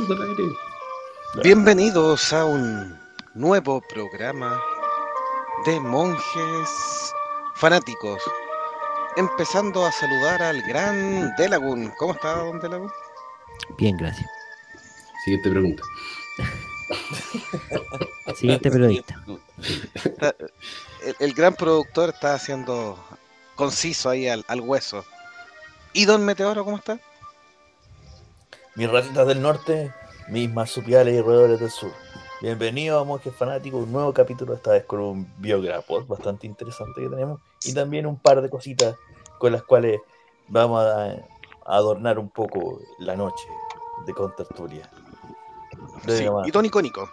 estamos al aire. Bienvenidos a un nuevo programa de monjes fanáticos. Empezando a saludar al gran Delagun. ¿Cómo está, don Delagun? Bien, gracias. Siguiente pregunta. Siguiente periodista. El, el gran productor está haciendo conciso ahí al, al hueso. ¿Y don Meteoro cómo está? Mis ratitas del norte, mis marsupiales y roedores del sur. Bienvenidos a Monjes Fanáticos, un nuevo capítulo, esta vez con un biografo bastante interesante que tenemos y también un par de cositas con las cuales vamos a, a adornar un poco la noche de contertulia. Sí. Y don Icónico.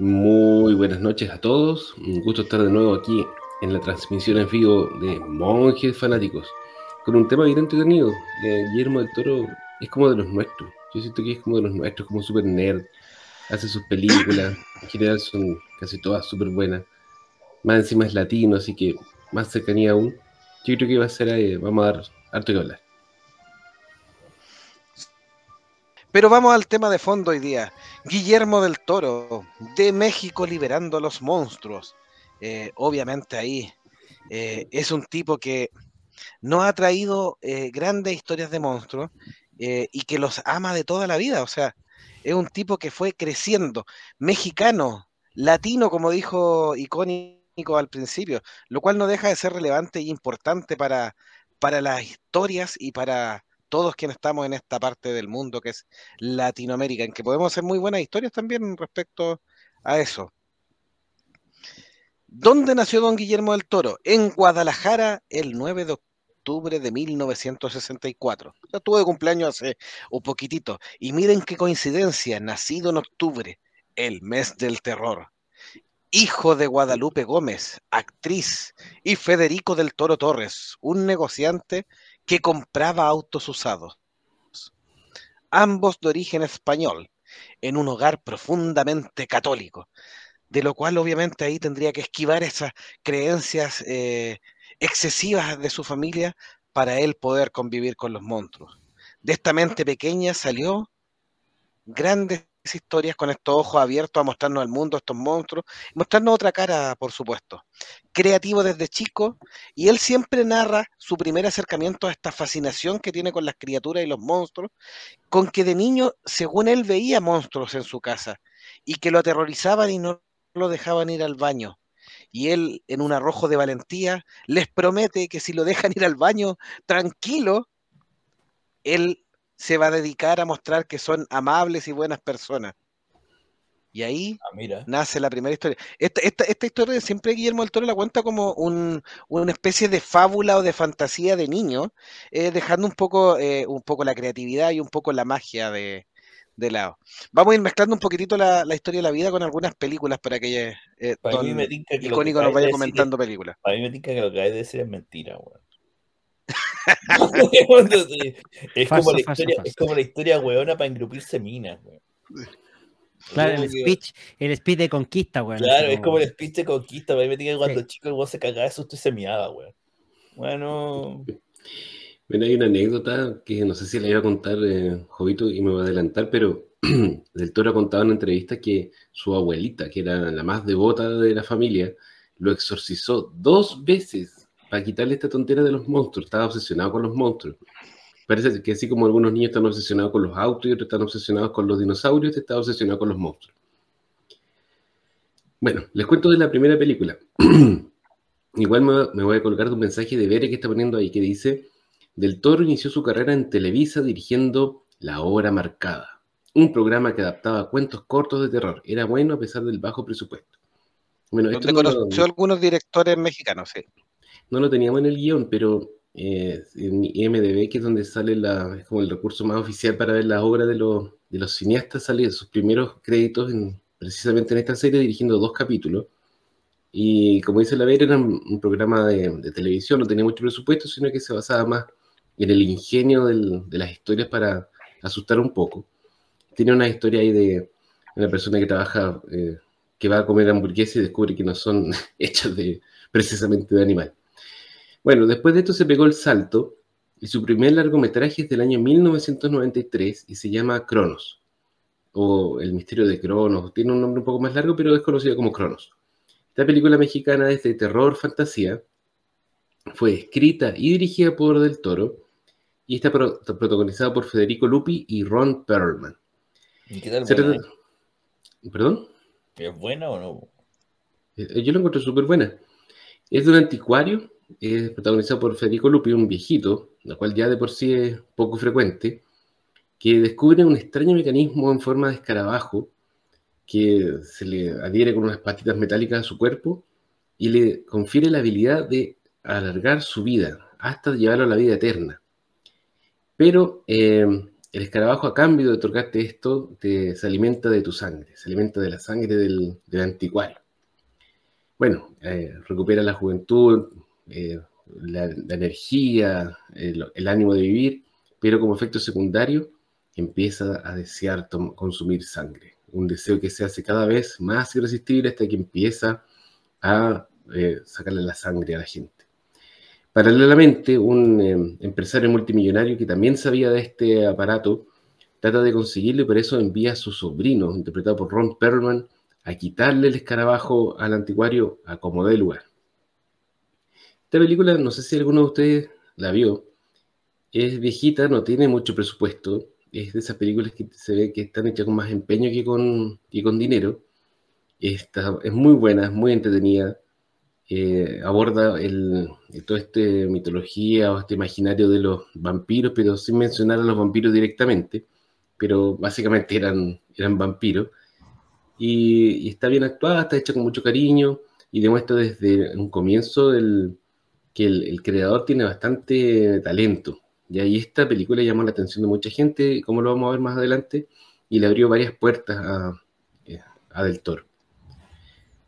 Muy buenas noches a todos. Un gusto estar de nuevo aquí en la transmisión en vivo de Monjes Fanáticos. Con un tema bien entretenido. Eh, Guillermo del Toro es como de los nuestros. Yo siento que es como de los nuestros, como super nerd. Hace sus películas. En general son casi todas súper buenas. Más encima es latino, así que más cercanía aún. Yo creo que va a ser, eh, vamos a dar harto que hablar. Pero vamos al tema de fondo hoy día. Guillermo del Toro, de México liberando a los monstruos. Eh, obviamente ahí eh, es un tipo que nos ha traído grandes historias de monstruos eh, y que los ama de toda la vida. O sea, es un tipo que fue creciendo, mexicano, latino, como dijo icónico al principio, lo cual no deja de ser relevante y importante para, para las historias y para todos quienes estamos en esta parte del mundo que es Latinoamérica, en que podemos hacer muy buenas historias también respecto a eso. ¿Dónde nació don Guillermo del Toro? En Guadalajara, el 9 de octubre de 1964. Ya tuve de cumpleaños hace un poquitito. Y miren qué coincidencia, nacido en octubre, el mes del terror. Hijo de Guadalupe Gómez, actriz, y Federico del Toro Torres, un negociante que compraba autos usados. Ambos de origen español, en un hogar profundamente católico, de lo cual obviamente ahí tendría que esquivar esas creencias eh, excesivas de su familia para él poder convivir con los monstruos. De esta mente pequeña salió grandes historias con estos ojos abiertos a mostrarnos al mundo estos monstruos, mostrarnos otra cara, por supuesto. Creativo desde chico, y él siempre narra su primer acercamiento a esta fascinación que tiene con las criaturas y los monstruos, con que de niño, según él, veía monstruos en su casa y que lo aterrorizaban y no lo dejaban ir al baño. Y él, en un arrojo de valentía, les promete que si lo dejan ir al baño tranquilo, él se va a dedicar a mostrar que son amables y buenas personas. Y ahí Ah, mira. nace la primera historia. Esta, esta, esta historia siempre Guillermo del Toro la cuenta como un, una especie de fábula o de fantasía de niño, eh, dejando un poco, eh, un poco la creatividad y un poco la magia de, de lado. Vamos a ir mezclando un poquitito la, la historia de la vida con algunas películas para que eh, Para mí don me tinca que lo que Icónico nos vaya comentando películas. Para mí me tinca que lo que hay de decir es mentira, weón. es, Falso, como la historia, falso. es como la historia weona para engrupirse minas, weón. Claro, el speech, el speech de conquista, weón. Claro, es como el speech de conquista. Para mí me tinca que cuando Sí. chico el weón se cagaba de susto y se miaba, weón. Bueno, Bueno, hay una anécdota que no sé si la iba a contar eh, Jovito y me va a adelantar, pero Del Toro ha contado en una entrevista que su abuelita, que era la más devota de la familia, lo exorcizó dos veces para quitarle esta tontera de los monstruos. Estaba obsesionado con los monstruos. Parece que así como algunos niños están obsesionados con los autos y otros están obsesionados con los dinosaurios, está obsesionado con los monstruos. Bueno, les cuento de la primera película. Igual me, me voy a colgar de un mensaje de Bere que está poniendo ahí que dice, Del Toro inició su carrera en Televisa dirigiendo La Hora Marcada, un programa que adaptaba cuentos cortos de terror. Era bueno a pesar del bajo presupuesto. Bueno, esto no lo, conoció a algunos directores mexicanos, sí. no lo teníamos en el guion, pero eh, en IMDB, que es donde sale la, es como el recurso más oficial para ver las obras de los, de los cineastas, sale sus primeros créditos en- precisamente en esta serie dirigiendo dos capítulos. Y como dice la Vera, era un, un programa de, de televisión, no tenía mucho presupuesto, sino que se basaba más en el ingenio de las historias para asustar un poco. Tiene una historia ahí de una persona que trabaja, eh, que va a comer hamburguesas y descubre que no son hechas de, precisamente de animal. Bueno, después de esto se pegó el salto y su primer largometraje es del año 1993 y se llama Cronos. o El misterio de Cronos, tiene un nombre un poco más largo, pero es conocida como Cronos. Esta película mexicana es de terror fantasía, fue escrita y dirigida por Del Toro y está pro- protagonizada por Federico Lupi y Ron Perlman. ¿Y qué tal? Se buena? trata- ¿Perdón? ¿Es buena o no? Eh, Yo lo encuentro súper buena. Es de un anticuario, es protagonizado por Federico Lupi, un viejito, lo cual ya de por sí es poco frecuente, que descubre un extraño mecanismo en forma de escarabajo que se le adhiere con unas patitas metálicas a su cuerpo y le confiere la habilidad de alargar su vida hasta llevarlo a la vida eterna. Pero eh, el escarabajo, a cambio de otorgarte esto, te- se alimenta de tu sangre, se alimenta de la sangre del, del anticuario. Bueno, eh, recupera la juventud, eh, la, energía, el, ánimo de vivir, pero como efecto secundario empieza a desear consumir sangre. Un deseo que se hace cada vez más irresistible hasta que empieza a sacarle la sangre a la gente. Paralelamente, un eh, empresario multimillonario que también sabía de este aparato trata de conseguirlo y por eso envía a su sobrino, interpretado por Ron Perlman, a quitarle el escarabajo al anticuario a como dé lugar. Esta película, no sé si alguno de ustedes la vio, es viejita, no tiene mucho presupuesto, es de esas películas que se ve que están hechas con más empeño que con, que con dinero. Está, es muy buena, es muy entretenida, eh, aborda el, toda esta mitología o este imaginario de los vampiros, pero sin mencionar a los vampiros directamente, pero básicamente eran, vampiros. Y, está bien actuada, está hecha con mucho cariño y demuestra desde un comienzo que el, creador tiene bastante talento. Y ahí esta película llamó la atención de mucha gente, como lo vamos a ver más adelante, y le abrió varias puertas a, eh, a.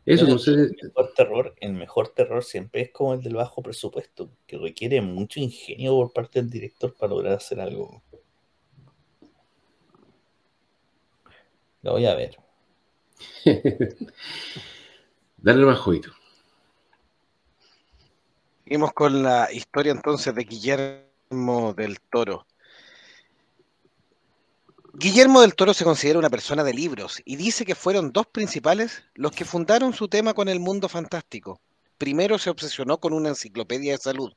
Eso, no sé, El mejor terror, el mejor terror siempre es como el del bajo presupuesto, que requiere mucho ingenio por parte del director para lograr hacer algo. Lo voy a ver. dale más juguito. Seguimos con la historia entonces de Guillermo del Toro. Guillermo del Toro se considera una persona de libros y dice que fueron dos principales los que fundaron su tema con el mundo fantástico. Primero se obsesionó con una enciclopedia de salud.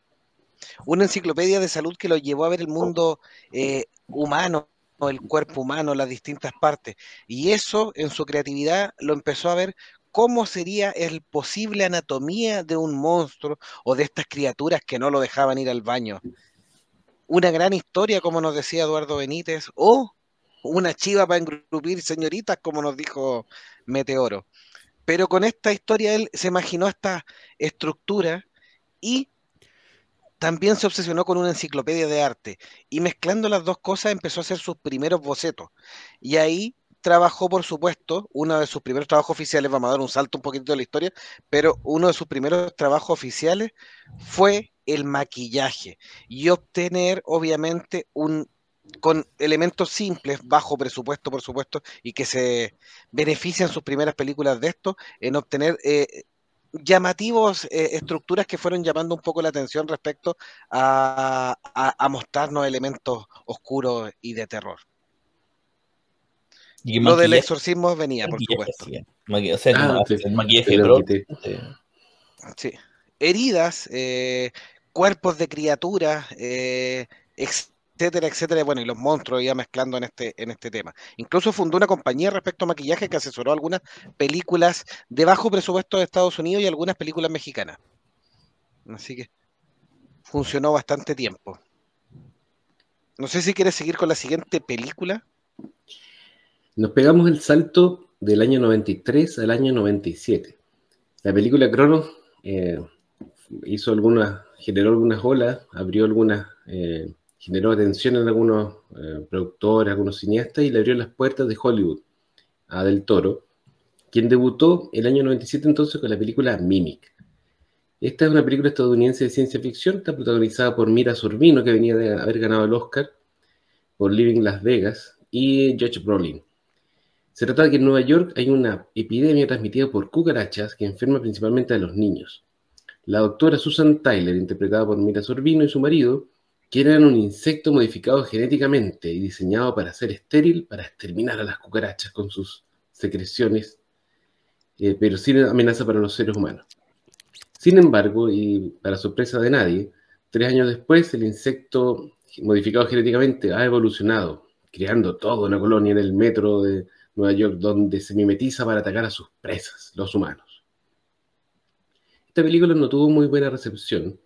Una enciclopedia de salud que lo llevó a ver el mundo eh, humano, el cuerpo humano, las distintas partes. Y eso en su creatividad lo empezó a ver cómo sería el posible anatomía de un monstruo o de estas criaturas que no lo dejaban ir al baño. Una gran historia, como nos decía Eduardo Benítez, o una chiva para engrupir señoritas, como nos dijo Meteoro. Pero con esta historia él se imaginó esta estructura y también se obsesionó con una enciclopedia de arte. Y mezclando las dos cosas empezó a hacer sus primeros bocetos. Y ahí trabajó, por supuesto, uno de sus primeros trabajos oficiales, vamos a dar un salto un poquito de la historia, pero uno de sus primeros trabajos oficiales fue el maquillaje y obtener, obviamente, un con elementos simples, bajo presupuesto, por supuesto, y que se benefician sus primeras películas de esto, en obtener eh, llamativos eh, estructuras que fueron llamando un poco la atención respecto a, a, a mostrarnos elementos oscuros y de terror. Y Lo del exorcismo venía, por supuesto. o sea, Ah, el maquillaje te lo pro- quité. eh, Sí. Heridas, eh, cuerpos de criaturas, eh, etcétera, etcétera. Bueno, y los monstruos ya mezclando en este, en este tema. Incluso fundó una compañía respecto a maquillaje que asesoró algunas películas de bajo presupuesto de Estados Unidos y algunas películas mexicanas. Así que funcionó bastante tiempo. No sé si quieres seguir con la siguiente película. Nos pegamos el salto del año 93 al año 97. La película Cronos eh, hizo algunas, generó algunas olas, abrió algunas, eh, generó atención en algunos eh, productores, algunos cineastas y le abrió las puertas de Hollywood a Del Toro, quien debutó el año 97 entonces con la película Mimic. Esta es una película estadounidense de ciencia ficción, está protagonizada por Mira Sorvino, que venía de haber ganado el Oscar, por Living Las Vegas, y Josh Brolin. Se trata de que en Nueva York hay una epidemia transmitida por cucarachas que enferma principalmente a los niños. La doctora Susan Tyler, interpretada por Mira Sorvino y su marido, que eran un insecto modificado genéticamente y diseñado para ser estéril, para exterminar a las cucarachas con sus secreciones, eh, pero sin amenaza para los seres humanos. Sin embargo, y para sorpresa de nadie, tres años después el insecto modificado genéticamente ha evolucionado, creando toda una colonia en el metro de Nueva York donde se mimetiza para atacar a sus presas, los humanos. Esta película no tuvo muy buena recepción.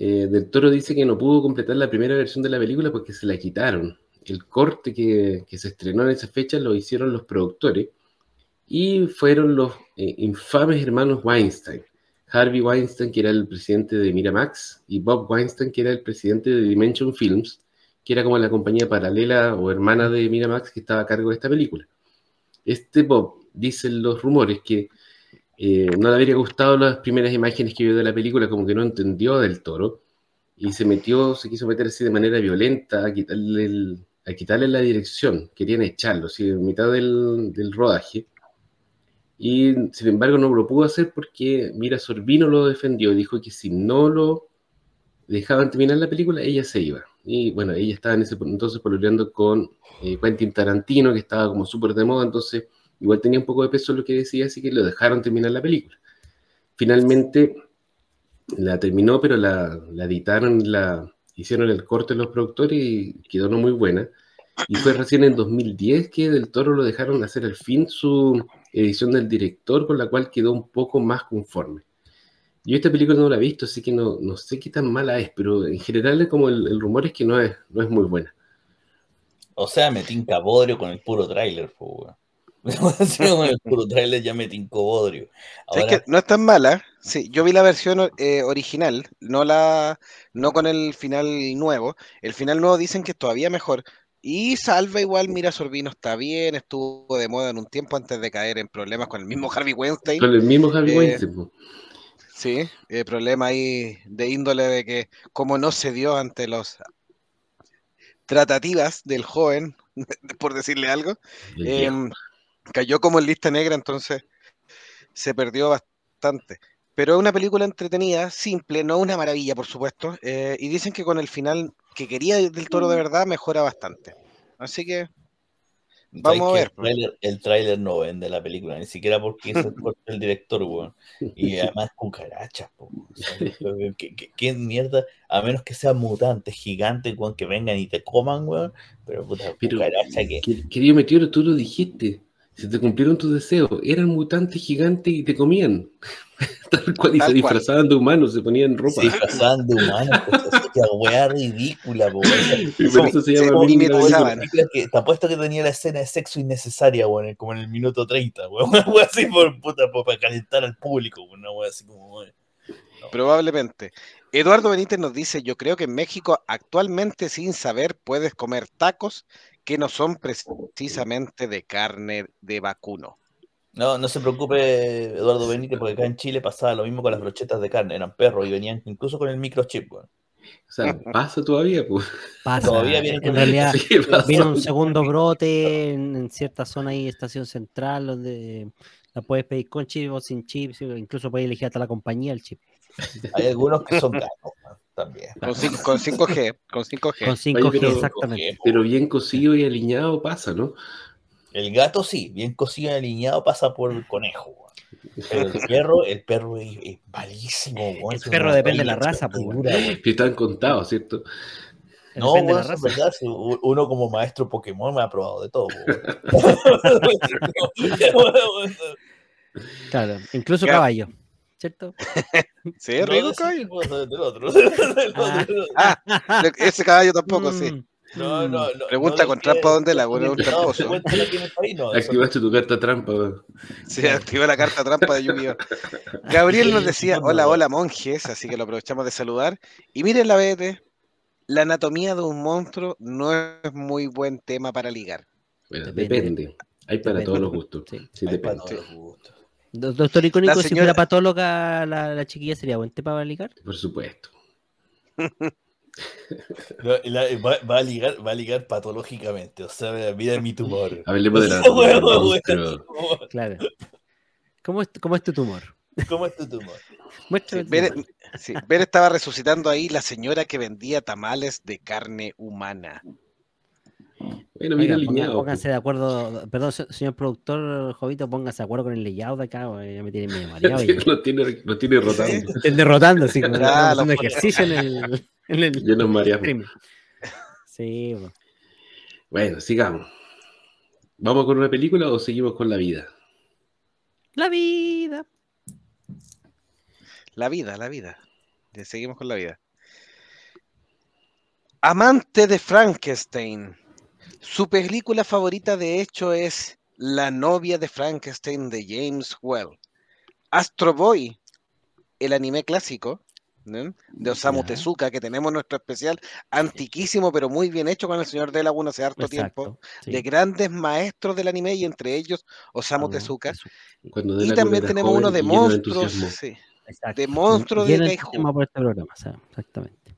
Eh, Del Toro dice que no pudo completar la primera versión de la película porque se la quitaron. El corte que, que se estrenó en esa fecha lo hicieron los productores y fueron los eh, infames hermanos Weinstein. Harvey Weinstein, que era el presidente de Miramax, y Bob Weinstein, que era el presidente de Dimension Films, que era como la compañía paralela o hermana de Miramax que estaba a cargo de esta película. Este Bob, dicen los rumores, que eh, no le habría gustado las primeras imágenes que vio de la película, como que no entendió del toro, y se metió, se quiso meter así de manera violenta a quitarle, a quitarle la dirección, querían echarlo, así en mitad del, del rodaje. Y sin embargo no lo pudo hacer porque Mira Sorbino lo defendió, dijo que si no lo dejaban terminar la película, ella se iba. Y bueno, ella estaba en ese entonces pololeando con eh, Quentin Tarantino, que estaba como súper de moda, entonces igual tenía un poco de peso lo que decía, así que lo dejaron terminar la película. Finalmente la terminó, pero la, la editaron, la hicieron el corte los productores y quedó no muy buena. Y fue recién en 2010 que Del Toro lo dejaron hacer al fin su edición del director, con la cual quedó un poco más conforme. Yo esta película no la he visto, así que no, no sé qué tan mala es, pero en general como el, rumor es que no es, no es muy buena. O sea, me tinca bodrio con el puro tráiler, con el puro tráiler ya me tincó bodrio. ¿Sabes Ahora, que no es tan mala? Sí, yo vi la versión eh, original, no la, no con el final nuevo. El final nuevo dicen que es todavía mejor. Y Salva igual, mira, Sorbino está bien, estuvo de moda en un tiempo antes de caer en problemas con el mismo Harvey Weinstein. Con el mismo Harvey Eh, Weinstein. Sí, eh, problema ahí de índole de que como no se dio ante los tratativas del joven, por decirle algo, em, cayó como en lista negra, entonces se perdió bastante. Pero es una película entretenida, simple, no una maravilla, por supuesto. eh, y dicen que con el final que quería del toro de verdad mejora bastante. Así que ¿sabes vamos a ver, El tráiler, el tráiler no vende la película, ni siquiera porque es el director, weón. Y además. O sea, ¿qué, qué, qué mierda? A menos que sean mutantes gigantes, weón, que vengan y te coman, weón. Pero puta, Pero, cucaracha que. que- querido Meteoro, tú lo dijiste. Se te cumplieron tus deseos. Eran mutantes gigantes y te comían. Tal cual, y Tal se cual. disfrazaban de humanos, se ponían ropa. Se disfrazaban de humanos, pues, qué weá ridícula, po, weón. Y por eso se llama que te apuesto que tenía la escena de sexo innecesaria, weón, como en el minuto 30, weón. Una weá así por puta, por- para calentar al público, weón, una weá así como, weón. Probablemente. Eduardo Benítez nos dice, yo creo que en México actualmente sin saber puedes comer tacos que no son precisamente de carne de vacuno. No, no se preocupe, Eduardo Benítez, porque acá en Chile pasaba lo mismo con las brochetas de carne, eran perros y venían incluso con el microchip. O sea, pasa todavía, pues. Pasa. Todavía viene en realidad Sí, vino un segundo brote en, en cierta zona ahí, estación central, donde la puedes pedir con chip o sin chip, incluso puedes elegir hasta la compañía el chip. Hay algunos que son gatos, weón, también. Con, cin- con 5G, con 5G. Con 5G, pero- exactamente. Pero bien cocido y alineado pasa, ¿no? El gato sí, bien cocido y alineado pasa por el conejo. Pero el perro, el perro es, es malísimo. El Es perro depende de la raza, pues. Que están contados, ¿cierto? No, Depende de la raza. verdad. Uno como maestro Pokémon me ha probado de todo. Claro, incluso caballo, ¿cierto? Sí, es rico caballo. de- del otro. Ah. Ah, ese caballo tampoco, sí. Mm, No, no, no. Pregunta no con trampa dónde la, es un tramposo. Activaste tu carta trampa. Se activó la carta trampa de Yu-Gi-Oh! Gabriel nos decía, hola, hola monjes, así que lo aprovechamos de saludar. Y miren la BT, la anatomía de un monstruo no es muy buen tema para ligar. Bueno, Depende. depende. Hay para Depende. todos los gustos. Sí. Sí, Hay para depende. todos los gustos. Do- Doctor Icónico, si señora- fuera patóloga la, la chiquilla sería buen tema para ligar. Por supuesto. No, la- va, va a ligar, va a ligar patológicamente. O sea, mira mi tumor. Hablemos de la monstruo. Claro. ¿Cómo es, cómo es tu tumor? ¿Cómo es tu tumor? Muéstrame Sí, tumor. Bere estaba resucitando ahí la señora que vendía tamales de carne humana. Bueno, mira Oiga, ponga- alineado. pónganse de acuerdo, perdón, se- señor productor Jovito, póngase de acuerdo con el layout de acá, güey, ya me tiene medio mareado. lo tiene, lo tiene rotando. Estén derrotando, lo haciendo fue. ejercicio en el, en el Ya nos mareamos. Sí. Bueno, sigamos. ¿Vamos con una película o seguimos con la vida? la vida. La vida, la vida. Seguimos con la vida. Amante de Frankenstein. Su película favorita, de hecho, es La novia de Frankenstein de James Well. Astro Boy, el anime clásico ¿no? de Osamu. Tezuka, que tenemos nuestro especial antiquísimo, pero muy bien hecho con el señor de Laguna hace harto tiempo, sí. de grandes maestros del anime y entre ellos Osamu Tezuka. Cuando Y también tenemos joven uno de monstruos, sí, de monstruos de de Kaiju. tema por este programa, o sea, exactamente.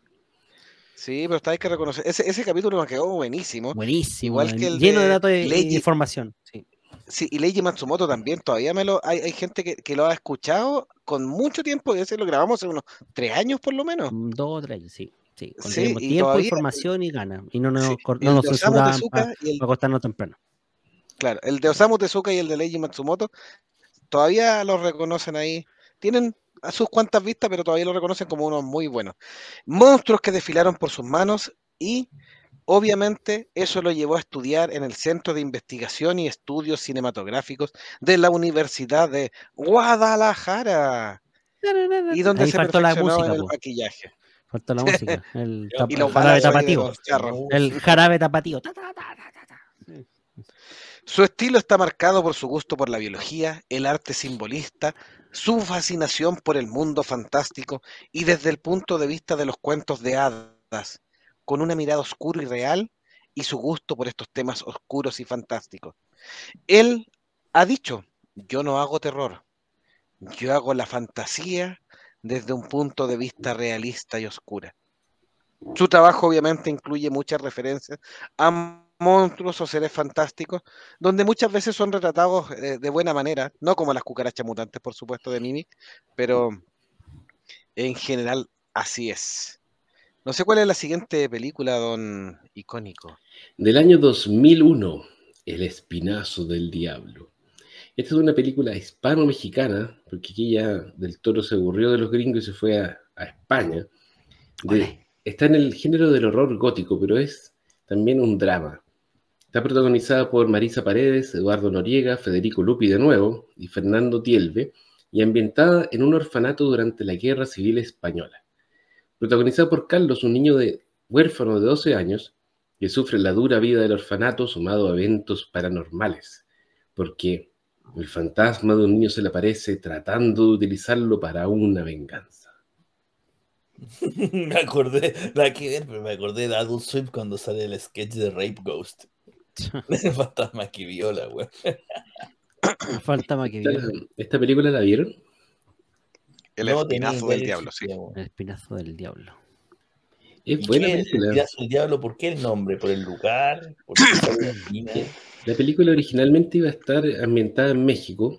Sí, pero está hay que reconocer. Ese, ese capítulo nos quedó buenísimo. Buenísimo. Igual que el lleno de, de datos y- información. Sí. Sí, y Leiji Matsumoto también, todavía me lo. Hay, hay gente que, que lo ha escuchado con mucho tiempo, y ese lo grabamos hace unos tres años por lo menos. Mm, Dos o tres, sí. Sí, cuando Sí, tiempo, todavía- información y gana. Y no nos, Sí, no nos censuraban para el, acostarnos temprano. claro, el de Osamu Tezuka y el de Leiji Matsumoto todavía los reconocen ahí. Tienen a sus cuantas vistas, pero todavía lo reconocen como unos muy buenos. Monstruos que desfilaron por sus manos y obviamente eso lo llevó a estudiar en el Centro de Investigación y Estudios Cinematográficos de la Universidad de Guadalajara. Y donde Ahí se faltó la perfeccionó en música, el po. maquillaje. Faltó la música. El, Y tap- los jarabe tapatío. El jarabe tapatío. Ta, ta, ta, ta, ta, ta. Su estilo está marcado por su gusto por la biología, el arte simbolista, su fascinación por el mundo fantástico y desde el punto de vista de los cuentos de hadas, con una mirada oscura y real y su gusto por estos temas oscuros y fantásticos. Él ha dicho, yo no hago terror, yo hago la fantasía desde un punto de vista realista y oscura. Su trabajo obviamente incluye muchas referencias a monstruos o seres fantásticos, donde muchas veces son retratados eh, de buena manera, no como las cucarachas mutantes, por supuesto, de Mimic, pero en general así es. No sé cuál es la siguiente película, don icónico. Del año 2001, El Espinazo del Diablo. Esta es una película hispano-mexicana, porque aquí ya del toro se aburrió de los gringos y se fue a, a España. De- está en el género del horror gótico, pero es también un drama. Está protagonizada por Marisa Paredes, Eduardo Noriega, Federico Lupi de nuevo y Fernando Tielve, y ambientada en un orfanato durante la Guerra Civil Española. Protagonizada por Carlos, un niño de, huérfano de 12 años, que sufre la dura vida del orfanato sumado a eventos paranormales, porque el fantasma de un niño se le aparece tratando de utilizarlo para una venganza. me acordé, la que ver, pero me acordé de Adult Swim cuando sale el sketch de Rape Ghost. Fantasma que viola, güey. Falta más que ¿Esta, viola. esta película la vieron? El No, espinazo del diablo, sí. El espinazo del diablo. Es ¿Y buena qué es el película. Espinazo del diablo? ¿Por qué el nombre? ¿Por el lugar? ¿Por qué la película originalmente iba a estar ambientada en México,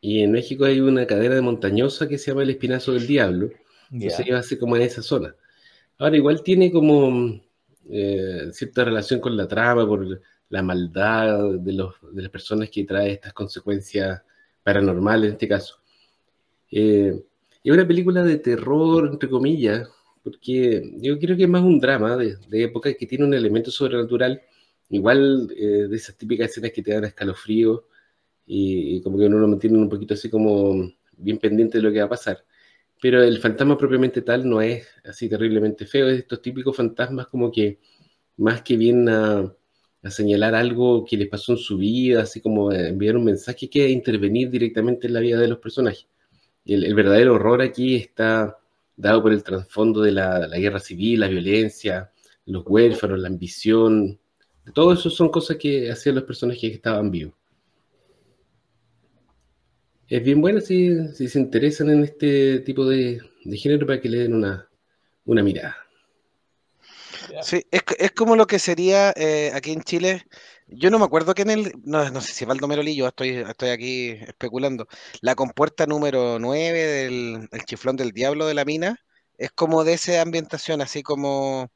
y en México hay una cadena de montañosa que se llama el Espinazo del Diablo, entonces Ya. iba a ser como en esa zona. Ahora igual tiene como eh, cierta relación con la trama por la maldad de, los, de las personas que trae estas consecuencias paranormales en este caso. Eh, es una película de terror, entre comillas, porque yo creo que es más un drama de, de época que tiene un elemento sobrenatural, igual eh, de esas típicas escenas que te dan escalofrío y, y como que uno lo mantiene un poquito así como bien pendiente de lo que va a pasar. Pero el fantasma propiamente tal no es así terriblemente feo, es estos típicos fantasmas como que más que bien a, señalar algo que les pasó en su vida, así como enviar un mensaje que intervenir directamente en la vida de los personajes. El, el verdadero horror aquí está dado por el trasfondo de la, la guerra civil, la violencia, los huérfanos, la ambición. Todo eso son cosas que hacían los personajes que estaban vivos. Es bien buena si, si se interesan en este tipo de, de género para que le den una, una mirada. Sí, es, es como lo que sería eh, aquí en Chile Yo no me acuerdo que en el. No, no sé si Baldomero Lillo, estoy, estoy aquí especulando. La compuerta número 9 del el chiflón del diablo de la mina es como de esa ambientación, así como.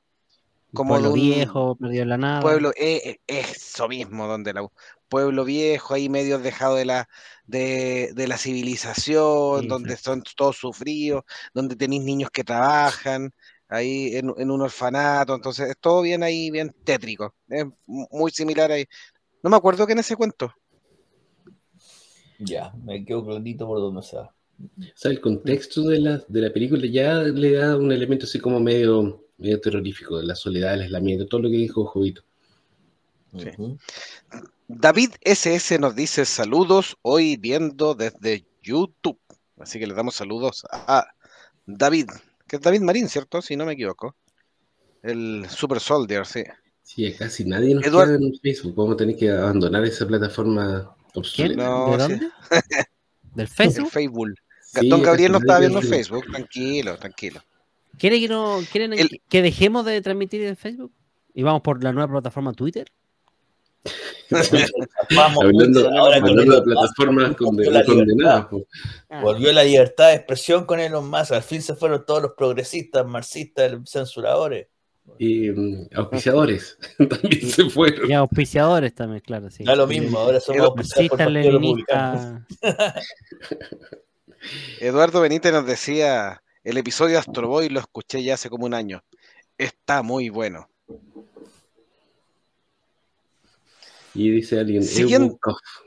Como pueblo de un viejo, perdido en la nada. pueblo, eh, eh, eso mismo, donde la pueblo viejo, ahí medio dejado de la, de, de la civilización, Sí, donde sí. son todos sufridos, donde tenéis niños que trabajan, ahí en, en un orfanato, entonces es todo bien ahí, bien tétrico, es mu- muy similar ahí. No me acuerdo que en ese cuento. Ya, me quedo clarito por donde sea. O sea, el contexto de la, de la película ya le da un elemento así como medio, medio terrorífico, de la soledad, el aislamiento, todo lo que dijo Jovito. Sí. David SS nos dice saludos hoy viendo desde YouTube. Así que le damos saludos a David, que es David Marín, ¿cierto? Si no me equivoco. El Super Soldier, sí. Sí, casi nadie nos Eduardo- queda en Facebook. Vamos a tener que abandonar esa plataforma obsoleta. No, ¿De sí. dónde? ¿Del El Facebook? Facebook. Sí, Don a Gabriel no estaba viendo. Facebook. Tranquilo, tranquilo. ¿Quiere que, no, ¿Quieren El- que- dejemos de transmitir en Facebook? ¿Y vamos por la nueva plataforma Twitter? Vamos, Hablando, ahora con hablando de plataformas condenadas. Ah, Volvió la libertad de expresión con Elon Musk. Al fin se fueron todos los progresistas, marxistas, censuradores. Y mm, auspiciadores también se fueron. y auspiciadores también, claro. Sí. Da lo mismo, ahora somos leninistas. Eduardo Benítez nos decía, el episodio de Astro Boy lo escuché ya hace como un año. Está muy bueno. Y dice alguien, Siguiente-.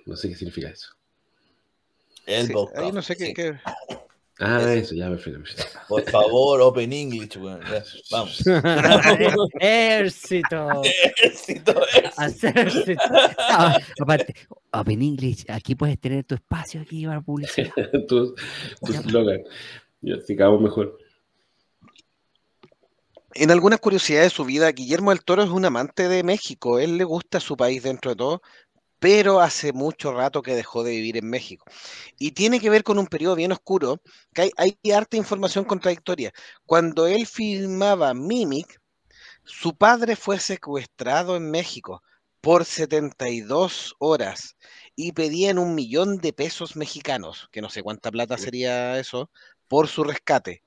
No sé qué significa eso. El Sí, ahí no sé qué, sí. qué- Ah, eso, ya me fui. Por favor, Open English. Ya, Vamos. Ejército. Ejército, Ejército. Ah, aparte, Open English, aquí puedes tener tu espacio aquí para publicidad. tu, tu slogan. Ya, sigamos mejor. En algunas curiosidades de su vida, Guillermo del Toro es un amante de México. Él le gusta su país dentro de todo, pero hace mucho rato que dejó de vivir en México. Y tiene que ver con un periodo bien oscuro, que hay, hay harta información contradictoria. Cuando él filmaba Mimic, su padre fue secuestrado en México por 72 horas y pedían un millón de pesos mexicanos, que no sé cuánta plata sería eso, por su rescate.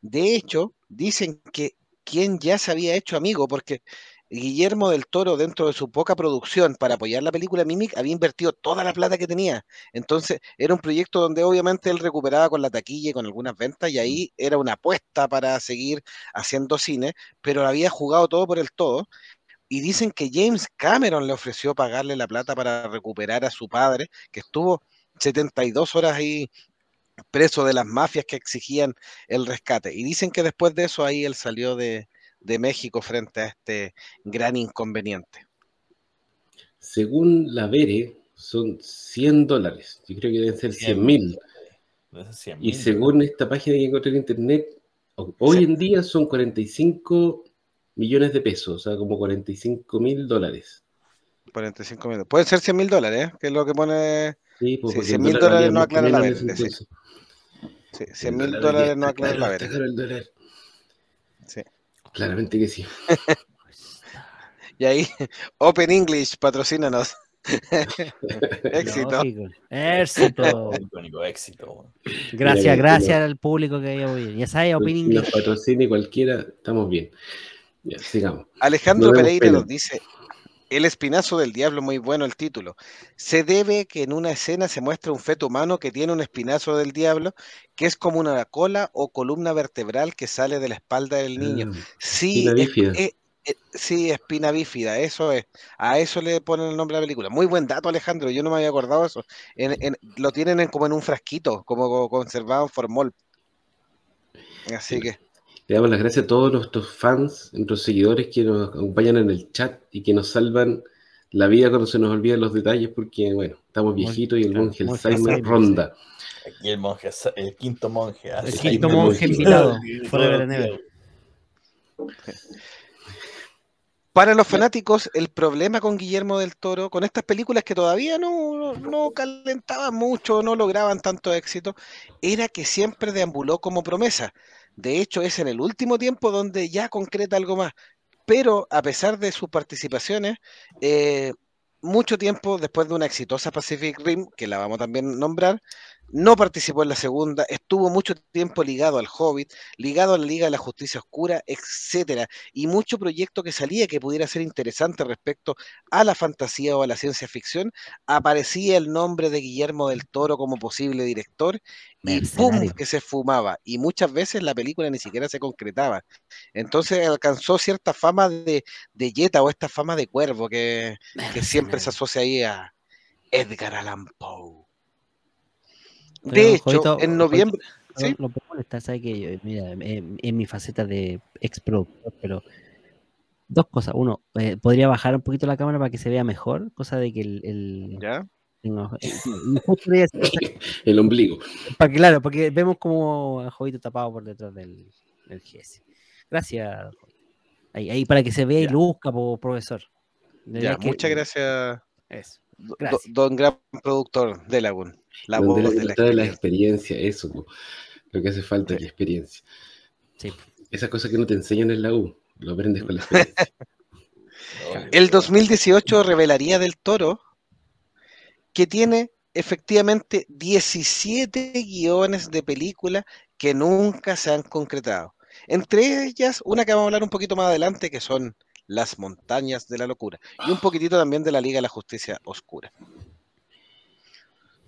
De hecho, dicen que quien ya se había hecho amigo, porque Guillermo del Toro, dentro de su poca producción para apoyar la película Mimic, había invertido toda la plata que tenía. Entonces, era un proyecto donde obviamente él recuperaba con la taquilla y con algunas ventas, y ahí era una apuesta para seguir haciendo cine, pero había jugado todo por el todo. Y dicen que James Cameron le ofreció pagarle la plata para recuperar a su padre, que estuvo 72 horas ahí preso de las mafias que exigían el rescate. Y dicen que después de eso ahí él salió de, de México frente a este gran inconveniente. Según la Vere, son 100 dólares. Yo creo que deben ser 100 mil. Y según esta página que encontré en internet, ho- hoy Sí. en día son 45 millones de pesos, o sea, como 45 mil dólares. 45 mil. Pueden ser 100 mil dólares, ¿eh? que es lo que pone. Sí, pues, Sí, porque 100 el mil dólar dólares no aclara la Vere, sí. entonces. Sí, El 100 mil dólar dólares no aclara la caro el dólar. Sí. Claramente que sí. Y ahí, Open English, patrocínanos. Éxito. Lógico. Éxito. Éxito. Gracias, Mira, gracias al público que haya oído. Ya sabes, Open English. nos patrocine cualquiera, estamos bien. Ya, sigamos. Alejandro No Pereira pena. nos dice, El espinazo del diablo, muy bueno el título. Se debe que en una escena se muestra un feto humano que tiene un espinazo del diablo, que es como una cola o columna vertebral que sale de la espalda del niño. Ah, Sí, espina es- bífida. es- es- sí, espina bífida, eso es. A eso le ponen el nombre a la película. Muy buen dato, Alejandro, yo no me había acordado eso. En- en- lo tienen en- como en un frasquito, como co- conservado en formol. Así Sí. que, Le damos las gracias a todos nuestros fans, nuestros seguidores que nos acompañan en el chat y que nos salvan la vida cuando se nos olvidan los detalles porque, bueno, estamos viejitos y el monje Alzheimer ronda. Aquí el monje, el quinto monje. El así. quinto monje invitado. El para los fanáticos, el problema con Guillermo del Toro, con estas películas que todavía no, no, no calentaban mucho, no lograban tanto éxito, era que siempre deambuló como promesa. De hecho, es en el último tiempo donde ya concreta algo más. Pero a pesar de sus participaciones, eh, mucho tiempo después de una exitosa Pacific Rim, que la vamos también a nombrar, no participó en la segunda, estuvo mucho tiempo ligado al Hobbit, ligado a la Liga de la Justicia Oscura, etcétera, y mucho proyecto que salía que pudiera ser interesante respecto a la fantasía o a la ciencia ficción, aparecía el nombre de Guillermo del Toro como posible director y ¡pum! Que se fumaba. Y muchas veces la película ni siquiera se concretaba. Entonces alcanzó cierta fama de, de Yeta o esta fama de cuervo que, que siempre se asocia ahí a Edgar Allan Poe. Pero, De hecho, Jovito, en noviembre. Lo, ¿sí? lo puedo molestar, ¿sabes que yo, mira, en, en mi faceta de ex productor, pero dos cosas. Uno, eh, podría bajar un poquito la cámara para que se vea mejor, cosa de que el. el ¿Ya? eh, El ombligo. para que, claro, porque vemos como a Jovito tapado por detrás del, del GS. Gracias. Ahí, ahí para que se vea y luzca, po, profesor. Ya, que- muchas gracias, Eso. do- don gran productor de Lagoon. La Donde voz la de la de la experiencia. experiencia, eso. po. Lo que hace falta es la experiencia. Sí. Esas cosas que no te enseñan en la U, lo aprendes con la experiencia. El 2018 revelaría del Toro que tiene efectivamente 17 guiones de película que nunca se han concretado. Entre ellas, una que vamos a hablar un poquito más adelante, que son Las Montañas de la Locura. Y un poquitito también de la Liga de la Justicia Oscura.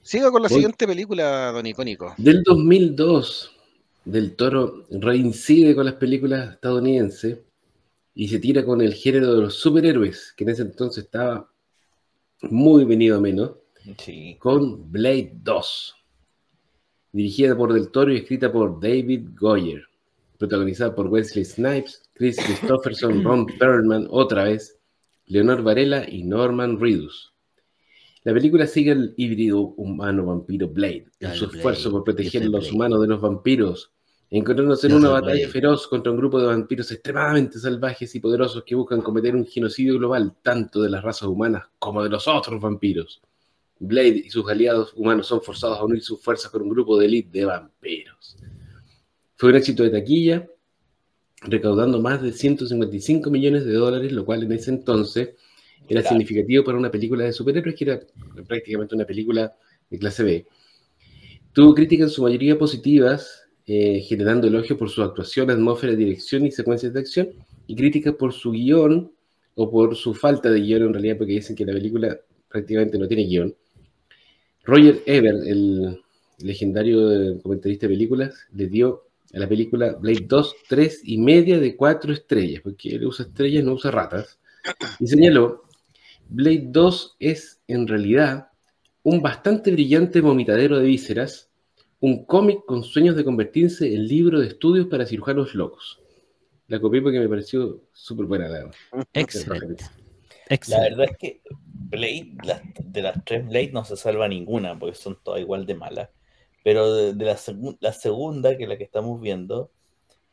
Siga con la Voy. siguiente película, don Icónico. Del 2002, Del Toro reincide con las películas estadounidenses y se tira con el género de los superhéroes, que en ese entonces estaba muy venido a menos, Sí. con Blade 2. Dirigida por Del Toro y escrita por David Goyer. Protagonizada por Wesley Snipes, Chris Christopherson, Ron Perlman, otra vez, Leonor Varela y Norman Reedus. La película sigue al híbrido humano-vampiro Blade en su Blade, esfuerzo por proteger a los Blade. humanos de los vampiros, encontrándose en una Blade. batalla feroz contra un grupo de vampiros extremadamente salvajes y poderosos que buscan cometer un genocidio global tanto de las razas humanas como de los otros vampiros. Blade y sus aliados humanos son forzados a unir sus fuerzas con un grupo de élite de vampiros. Fue un éxito de taquilla, recaudando más de 155 millones de dólares, lo cual en ese entonces era Claro. significativo para una película de superhéroes que era prácticamente una película de clase B. Tuvo críticas en su mayoría positivas, eh, generando elogios por su actuación, atmósfera, dirección y secuencias de acción, y críticas por su guion o por su falta de guion en realidad, porque dicen que la película prácticamente no tiene guion. Roger Ebert, el legendario comentarista de películas, le dio a la película Blade 2 3 y media de 4 estrellas, porque él usa estrellas, no usa ratas, y señaló, Blade 2 es en realidad un bastante brillante vomitadero de vísceras, un cómic con sueños de convertirse en libro de estudios para cirujanos locos. La copié porque me pareció súper buena. La, Excelente. La verdad es que Blade, las- de las tres Blade no se salva ninguna, porque son todas igual de malas. Pero de, de la, segun- la segunda, que es la que estamos viendo,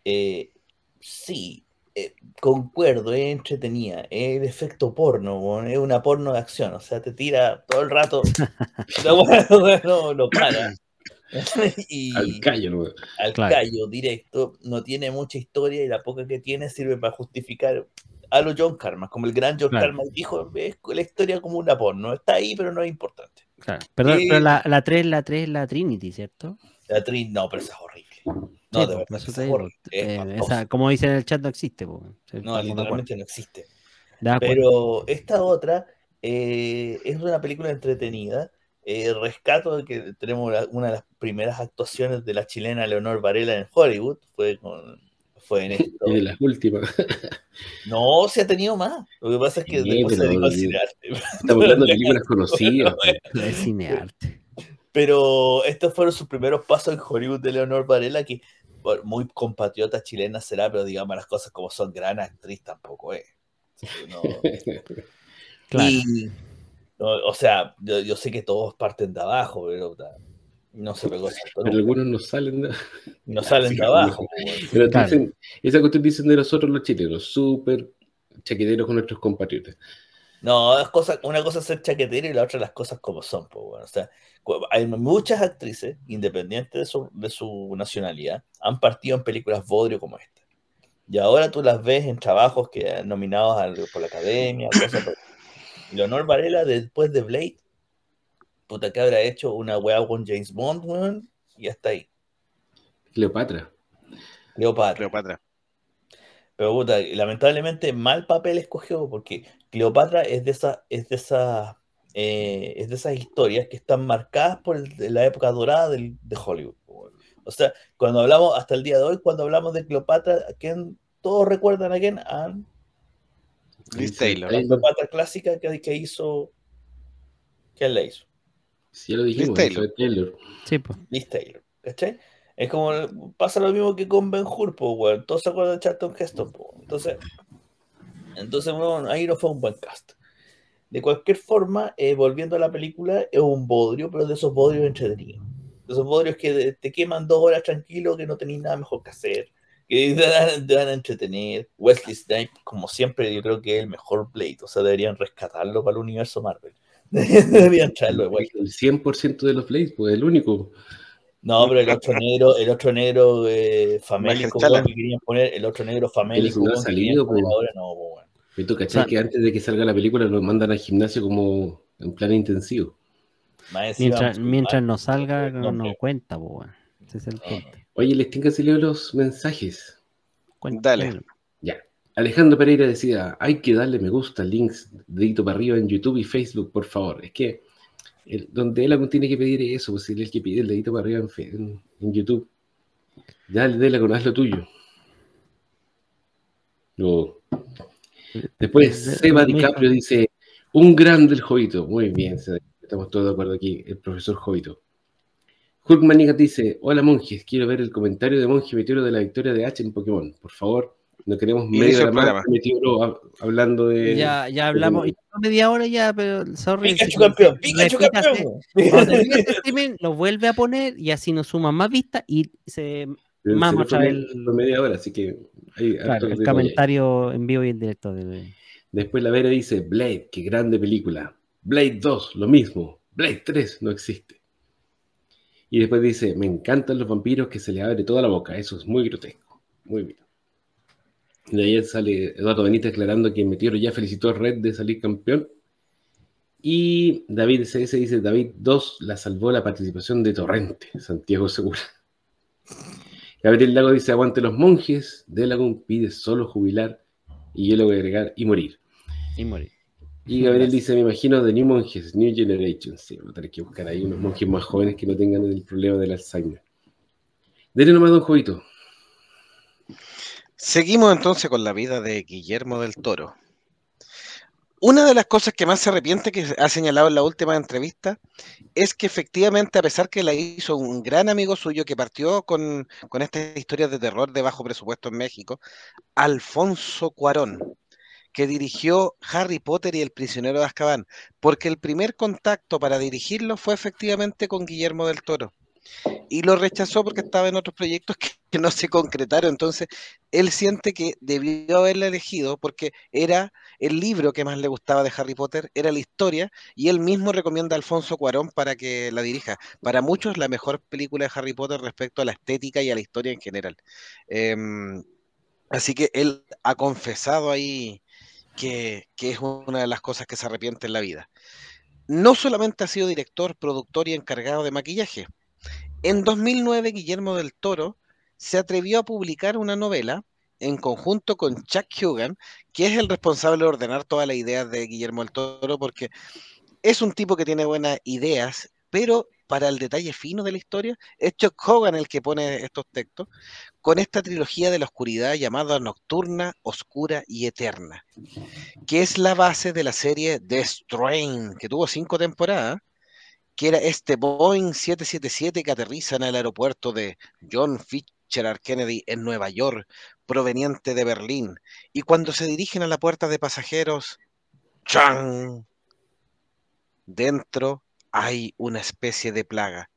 eh, sí, eh, concuerdo, es entretenida, es el efecto porno, es una porno de acción, o sea, te tira todo el rato, no, no para. y al callo, ¿no? al Claro. callo directo, no tiene mucha historia y la poca que tiene sirve para justificar a lo John Carmack, como el gran John Claro. Carmack dijo, es la historia como una porno, está ahí pero no es importante. Claro. Perdón, pero la, la 3, la 3 es la Trinity, ¿cierto? La Trin, no, pero esa es horrible. No, Sí, de po, verdad, por eh, esa, como dicen en el chat, no existe. po. No, literalmente no existe. Pero esta otra eh, es una película entretenida. Eh, rescato de que tenemos la- una de las primeras actuaciones de la chilena Leonor Varela en Hollywood. Fue, con, fue en esto. De las últimas. No, se ha tenido más. Lo que pasa es que Sí, después se dedicó al cinearte. Estamos hablando de películas conocidas. Es cinearte. Pero estos fueron sus primeros pasos en Hollywood de Leonor Varela, que muy compatriota chilena será, pero digamos las cosas como son, gran actriz tampoco es. No. Claro. Y, no, o sea, yo, yo sé que todos parten de abajo, pero no se pegó Pero algunos no salen de, No salen sí, de abajo. pues, Pero Claro. dicen, esa cuestión dicen de nosotros los chilenos, súper chaqueteros con nuestros compatriotas. No, es cosa, una cosa es ser chaquetero y la otra las cosas como son. Pues, bueno. O sea, hay muchas actrices, independientes de su, de su nacionalidad, han partido en películas bodrio como esta. Y ahora tú las ves en trabajos que nominados al- por la academia, cosas por- Leonor Varela, después de Blade, puta que habrá hecho una weá con James Bond, weón, y hasta ahí. Cleopatra. Cleopatra. Cleopatra. Pero puta, lamentablemente mal papel escogió, porque Cleopatra es de esa, es de esa, eh, es de esas historias que están marcadas por el- la época dorada del- de Hollywood. O sea, cuando hablamos, hasta el día de hoy, cuando hablamos de Cleopatra, ¿a quién todos recuerdan a quién? A Liz Taylor. la Cleopatra clásica que, que hizo. ¿Quién la hizo? Sí, ya lo dijimos, Liz Elizabeth Taylor. Sí, pues. Liz Taylor. ¿Cachai? Es como pasa lo mismo que con Ben Hur, pues, weón. Todos se acuerdan de Charlton Heston, pues. Entonces, entonces weón, ahí no fue un buen cast. De cualquier forma, eh, volviendo a la película, es un bodrio, pero de esos bodrios entretenidos. De esos bodrios que te queman dos horas tranquilo, que no tenéis nada mejor que hacer, que te van, te van a entretener. Wesley Snipes, como siempre, yo creo que es el mejor Blade. O sea, deberían rescatarlo para el universo Marvel. deberían traerlo de vuelta. El 100% de los plays, pues el único. No, pero el otro negro, el otro negro eh, famélico que querían poner, el otro negro famélico no ha salido, poner po. ahora, no, po, weón. Y tú, ¿cachai? O sea- que antes de que salga la película lo mandan al gimnasio como en plan intensivo. Mientras, mientras no salga, no, nombre. cuenta, pues, weón. Ese es el Ah. punto. Oye, les tengo que los mensajes. Dale. léelo. Ya. Alejandro Pereira decía, hay que darle me gusta, links, dedito para arriba en YouTube y Facebook, por favor. Es que el- donde él tiene que pedir eso, pues él es el que pide el dedito para arriba en, en- en YouTube. Dale, dale, con haz lo tuyo. Luego. Después, De- Seba DiCaprio dice, un grande el Jovito. Muy bien, estamos todos de acuerdo aquí, el profesor Jovito. Hulk Manigat dice, hola monjes, quiero ver el comentario de Monje Meteoro de la victoria de H en Pokémon. Por favor, no queremos media hora más de hablando de... Ya, ya hablamos, y no media hora ya, pero sorry. Pikachu si- campeón, Pikachu repítase, campeón. Este streaming, lo vuelve a poner y así nos suman más vistas y se Pero otra vez fue media hora, así que... hay claro, el ahí. comentario en vivo y en directo. de- Después la Vera dice, Blade, qué grande película. Blade 2, lo mismo. Blade 3, no existe. Y después dice, me encantan los vampiros que se le abre toda la boca. Eso es muy grotesco. Muy bien. De ahí sale Eduardo Benítez declarando que Meteoro ya felicitó a Red de salir campeón. Y David CS dice, David 2 la salvó la participación de Torrente, Santiago Segura. Gabriel Lago dice, aguante los monjes. Delagun pide solo jubilar. Y yo le voy a agregar y morir. y morir. Y Gabriel Gracias. dice, me imagino The New Monjes, New Generation. Sí, voy a tener que buscar ahí unos monjes más jóvenes que no tengan el problema del Alzheimer. Dele nomás, don Jovito. Seguimos entonces con la vida de Guillermo del Toro. Una de las cosas que más se arrepiente que ha señalado en la última entrevista es que efectivamente, a pesar que la hizo un gran amigo suyo que partió con, con estas historias de terror de bajo presupuesto en México, Alfonso Cuarón, que dirigió Harry Potter y El prisionero de Azkaban, porque el primer contacto para dirigirlo fue efectivamente con Guillermo del Toro. Y lo rechazó porque estaba en otros proyectos que, no se concretaron. Entonces, él siente que debió haberla elegido porque era el libro que más le gustaba de Harry Potter, era la historia, y él mismo recomienda a Alfonso Cuarón para que la dirija. Para muchos, la mejor película de Harry Potter respecto a la estética y a la historia en general. Em, así que él ha confesado ahí que, que es una de las cosas que se arrepiente en la vida. No solamente ha sido director, productor y encargado de maquillaje. En 2009, Guillermo del Toro se atrevió a publicar una novela en conjunto con Chuck Hugan, que es el responsable de ordenar todas las ideas de Guillermo del Toro, porque es un tipo que tiene buenas ideas, pero para el detalle fino de la historia, es Chuck Hogan el que pone estos textos, con esta trilogía de la oscuridad llamada Nocturna, Oscura y Eterna, que es la base de la serie The Strain, que tuvo cinco temporadas, que era este Boeing 777 que aterriza en el aeropuerto de John Fitzgerald Kennedy en Nueva York, proveniente de Berlín, y cuando se dirigen a la puerta de pasajeros, ¡chan! Dentro hay una especie de plaga.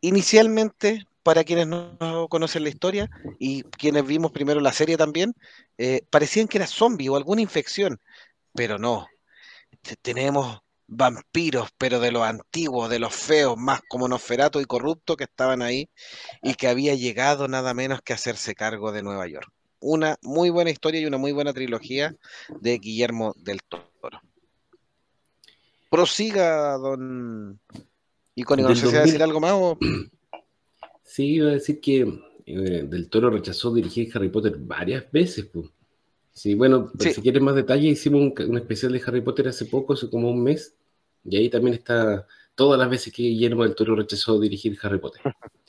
Inicialmente, para quienes no conocen la historia y quienes vimos primero la serie también, eh, parecían que era zombie o alguna infección, pero no. Tenemos vampiros, pero de los antiguos, de los feos, más como Nosferatu y corrupto que estaban ahí y que había llegado nada menos que a hacerse cargo de Nueva York. Una muy buena historia y una muy buena trilogía de Guillermo del Toro. Prosiga, don Icónico. No sé si va a 2000. decir algo más o... Sí, iba a decir que eh, Del Toro rechazó dirigir Harry Potter varias veces. pues. Sí, bueno, Sí. si quieres más detalles, hicimos un, un especial de Harry Potter hace poco, hace como un mes, y ahí también está todas las veces que Guillermo del Toro rechazó dirigir Harry Potter.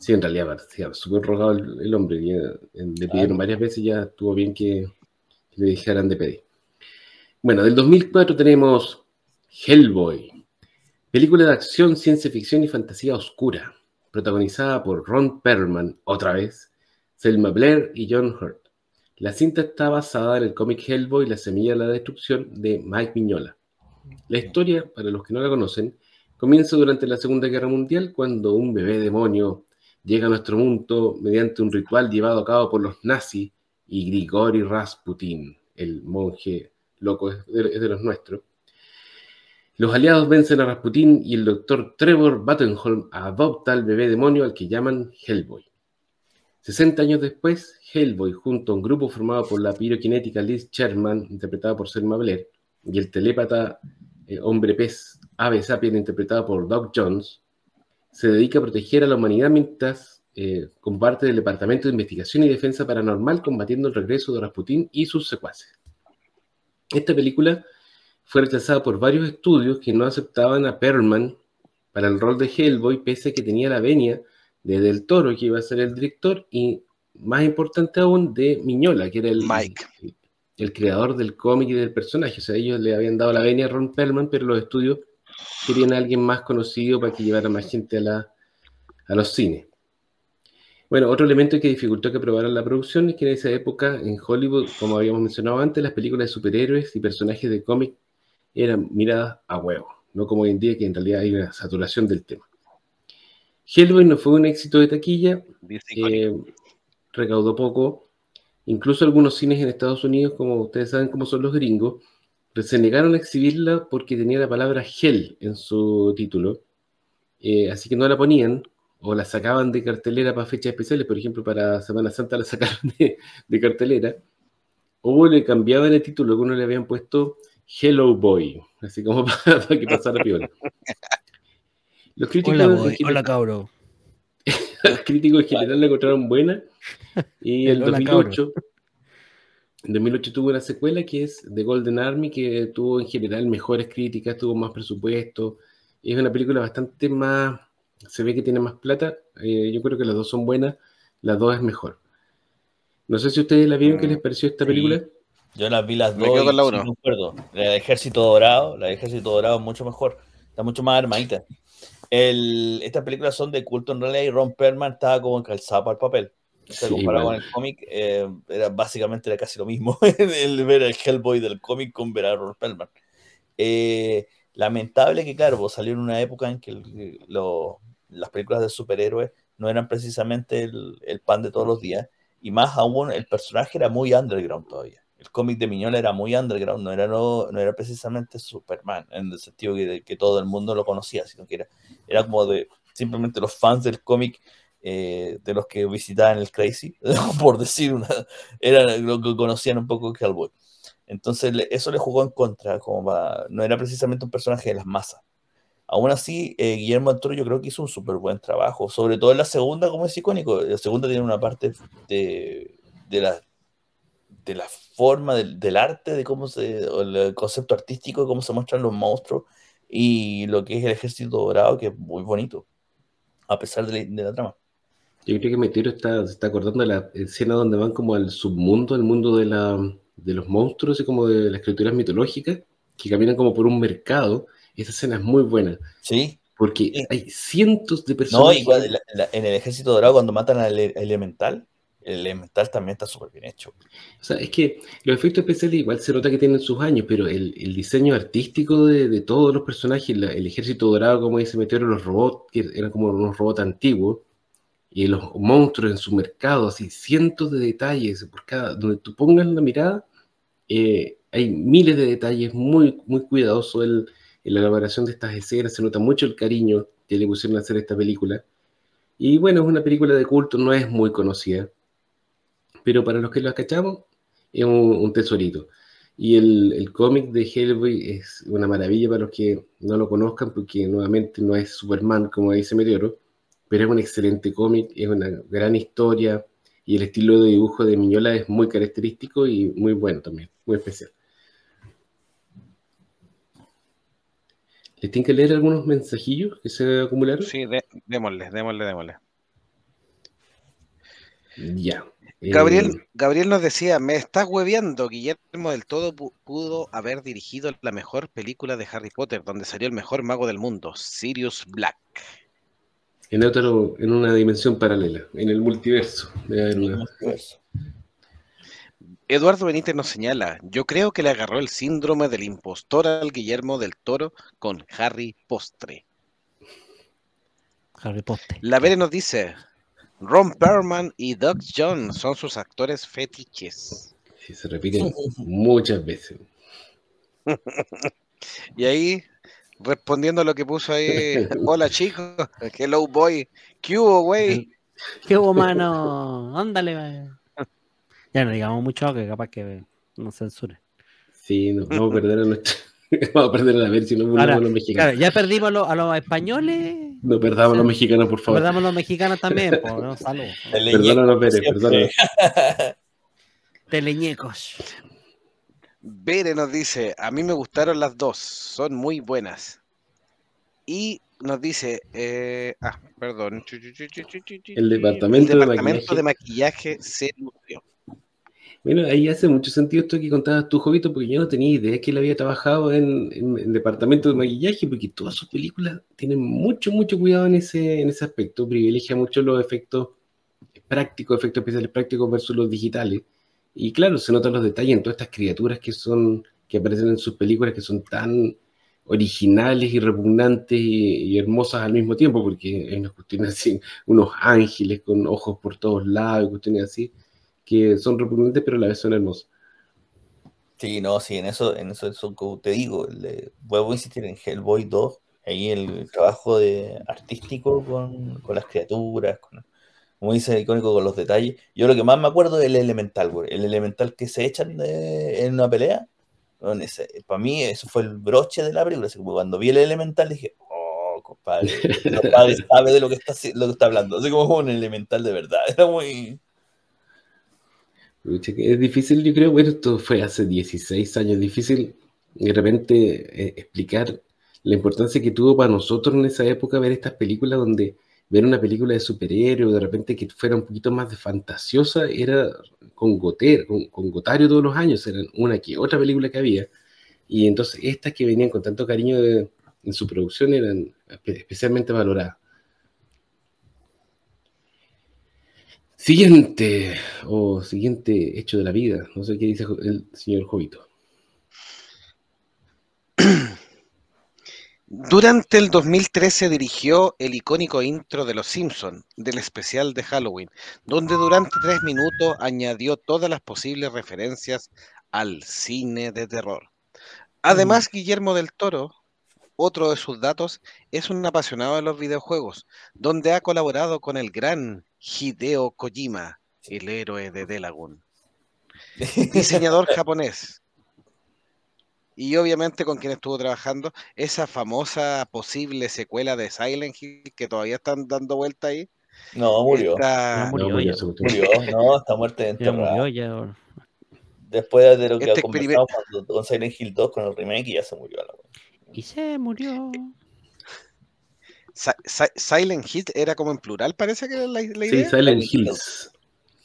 Sí, en realidad parecía súper rogado el, el hombre, le pidieron varias veces, ya estuvo bien que, que le dejaran de pedir. Bueno, del 2004 tenemos Hellboy, película de acción, ciencia ficción y fantasía oscura, protagonizada por Ron Perlman, otra vez, Selma Blair y John Hurt. La cinta está basada en el cómic Hellboy, La semilla de la destrucción, de Mike Mignola. La historia, para los que no la conocen, comienza durante la Segunda Guerra Mundial cuando un bebé demonio llega a nuestro mundo mediante un ritual llevado a cabo por los nazis y Grigori Rasputin, el monje loco, es de, es de los nuestros. Los aliados vencen a Rasputin y el doctor Trevor Buttenholm adopta al bebé demonio al que llaman Hellboy. 60 años después, Hellboy, junto a un grupo formado por la piroquinética Liz Sherman, interpretada por Selma Blair, y el telépata eh, hombre pez Ave Sapien, interpretado por Doc Jones, se dedica a proteger a la humanidad mientras eh, comparte del Departamento de Investigación y Defensa Paranormal combatiendo el regreso de Rasputin y sus secuaces. Esta película fue rechazada por varios estudios que no aceptaban a Perlman para el rol de Hellboy, pese a que tenía la venia de Del Toro, que iba a ser el director, y más importante aún, de Miñola, que era el, Mike. el, el creador del cómic y del personaje. O sea, ellos le habían dado la venia a Ron Perlman, pero los estudios querían a alguien más conocido para que llevara más gente a, la, a los cines. Bueno, otro elemento que dificultó que aprobaran la producción es que en esa época en Hollywood, como habíamos mencionado antes, las películas de superhéroes y personajes de cómic eran miradas a huevo, no como hoy en día que en realidad hay una saturación del tema. Hellboy no fue un éxito de taquilla, eh, recaudó poco, incluso algunos cines en Estados Unidos, como ustedes saben cómo son los gringos, se negaron a exhibirla porque tenía la palabra Hell en su título, eh, así que no la ponían o la sacaban de cartelera para fechas especiales, por ejemplo, para Semana Santa la sacaron de, de cartelera, o le cambiaban el título, algunos le habían puesto Hello Boy, así como para, para que pasara piola. Los críticos, Hola, en boy. general- Hola, cabro. los críticos en general la encontraron buena y El en hola, 2008 en 2008 tuvo una secuela que es The Golden Army que tuvo en general mejores críticas, tuvo más presupuesto es una película bastante más se ve que tiene más plata eh, yo creo que las dos son buenas las dos es mejor no sé si ustedes la vieron, ¿qué les pareció esta Sí. película? Yo las vi las Me dos. quedo con la sí uno. concuerdo. La de Ejército Dorado, la de Ejército Dorado es mucho mejor. Está mucho más armadita. El, estas películas son de culto en realidad y Ron Perlman estaba como calzado para el papel. O sea, Sí, comparado con el cómic, eh, era básicamente era casi lo mismo. el ver el Hellboy del cómic con ver a Ron Perlman. Eh, lamentable que, claro, pues, salió en una época en que el- lo- las películas de superhéroes no eran precisamente el, el pan de todos los días. Y más aún, el personaje era muy underground todavía. El cómic de Miñola era muy underground, no era, no, no era precisamente Superman, en el sentido que, que todo el mundo lo conocía, sino que era, era como de simplemente los fans del cómic, eh, de los que visitaban el Crazy, por decir una, que conocían un poco Hellboy. Entonces eso le jugó en contra, como para- no era precisamente un personaje de las masas. Aún así, eh, Guillermo del Toro yo creo que hizo un súper buen trabajo, sobre todo en la segunda, como es icónico. La segunda tiene una parte de, de la, de la forma del, del arte, de cómo se, el concepto artístico, de cómo se muestran los monstruos y lo que es el ejército dorado, que es muy bonito, a pesar de la, de la trama. Yo creo que Meteoro está, se está acordando de la escena donde van como al submundo, al mundo de, la, de los monstruos y como de las criaturas mitológicas, que caminan como por un mercado. Esa escena es muy buena, Sí, porque Sí. hay cientos de no, personajes. igual en, el ejército dorado, cuando matan al ele- elemental, el elemental también está súper bien hecho. O sea, es que los efectos especiales igual se nota que tienen sus años, pero el, diseño artístico de, todos los personajes, el ejército dorado, como dice Meteoro, los robots, que eran como unos robots antiguos, y los monstruos en su mercado, así cientos de detalles, por cada, donde tú pongas la mirada, eh, hay miles de detalles, muy, muy cuidadoso en la elaboración de estas escenas, se nota mucho el cariño que le pusieron a hacer esta película. Y bueno, es una película de culto, no es muy conocida, pero para los que la cachamos, es un, un tesorito. Y el, el cómic de Hellboy es una maravilla para los que no lo conozcan, porque nuevamente no es Superman, como dice Meteoro, pero es un excelente cómic, es una gran historia, y el estilo de dibujo de Miñola es muy característico y muy bueno también, muy especial. ¿Les tienen que leer algunos mensajillos que se acumularon? Sí, de- démosle, démosle, démosle. Ya. Eh, Gabriel, Gabriel nos decía, me estás hueveando, Guillermo del Todo pu- pudo haber dirigido la mejor película de Harry Potter, donde salió el mejor mago del mundo, Sirius Black. en, otro, en una dimensión paralela, en el multiverso. Debe haber una- Multiverso. Eduardo Benítez nos señala, yo creo que le agarró el síndrome del impostor al Guillermo del Toro con Harry Postre. Harry Potter. La Vere nos dice, Ron Perlman y Doug John son sus actores fetiches. Sí, se repiten muchas veces. Y ahí, respondiendo a lo que puso ahí, hola chicos, hello boy, ¿qué hubo, güey? ¿Qué hubo, mano? Ándale, güey. Ya no digamos mucho que capaz que nos censure. Sí, no, vamos a perder a nuestra. vamos a perder a ver si no Ahora, perdamos a los mexicanos. Claro, ya perdimos a los, a los españoles. No perdamos a los mexicanos, por favor. Perdamos a los mexicanos también, por ¿no? salud. Perdónanos, Pérez, perdónanos. Teleñecos. Bere nos dice, a mí me gustaron las dos, son muy buenas. Y nos dice, eh, ah, perdón. El departamento de El departamento maquillaje. de maquillaje se nutrió. Bueno, ahí hace mucho sentido esto que contabas tú, Jovito, porque yo no tenía idea que él había trabajado en, en, en departamento de maquillaje, porque todas sus películas tienen mucho, mucho cuidado en ese, en ese aspecto, privilegia mucho los efectos prácticos, efectos especiales prácticos versus los digitales. Y claro, se notan los detalles en todas estas criaturas que son, que aparecen en sus películas, que son tan originales y repugnantes y, hermosas al mismo tiempo, porque hay unas cuestiones así, unos ángeles con ojos por todos lados, cuestiones así que son repugnantes, pero a la vez son hermosos. Sí, no, sí, en eso, en eso, eso como te digo, le, vuelvo a insistir en Hellboy 2, ahí el trabajo de artístico con, con las criaturas, con, como dice icónico, con los detalles. Yo lo que más me acuerdo es el elemental, güey, el elemental que se echan de- en una pelea. Bueno, ese- para mí eso fue el broche de la película, así como cuando vi el elemental dije, oh, compadre, el compadre sabe de lo que está, lo que está hablando, así como un elemental de verdad, era muy... Es difícil, yo creo, bueno, esto fue hace 16 años, difícil de repente eh, explicar la importancia que tuvo para nosotros en esa época ver estas películas donde ver una película de superhéroes, de repente que fuera un poquito más de fantasiosa, era con Goter, con, con Gotario todos los años, eran una que otra película que había. Y entonces estas que venían con tanto cariño de- en su producción eran espe- especialmente valoradas. Siguiente, o siguiente hecho de la vida, no sé qué dice el señor Jovito. Durante el 2013 dirigió el icónico intro de Los Simpson del especial de Halloween, donde durante tres minutos añadió todas las posibles referencias al cine de terror. Además, Guillermo del Toro, otro de sus datos, es un apasionado de los videojuegos, donde ha colaborado con el gran Hideo Kojima, el héroe de Delagun, diseñador japonés. Y obviamente con quien estuvo trabajando esa famosa posible secuela de Silent Hill que todavía están dando vuelta ahí. No, murió. No, Murió No, gustó. Murió, no, está muerta Ya enterrada. murió, ya. Después de lo que Este cuando- con Silent Hill 2 con el remake y ya se murió la wea. Y se murió. Si- Si- Silent Hill era como en plural, parece que era la, la Sí, idea. Silent Hills.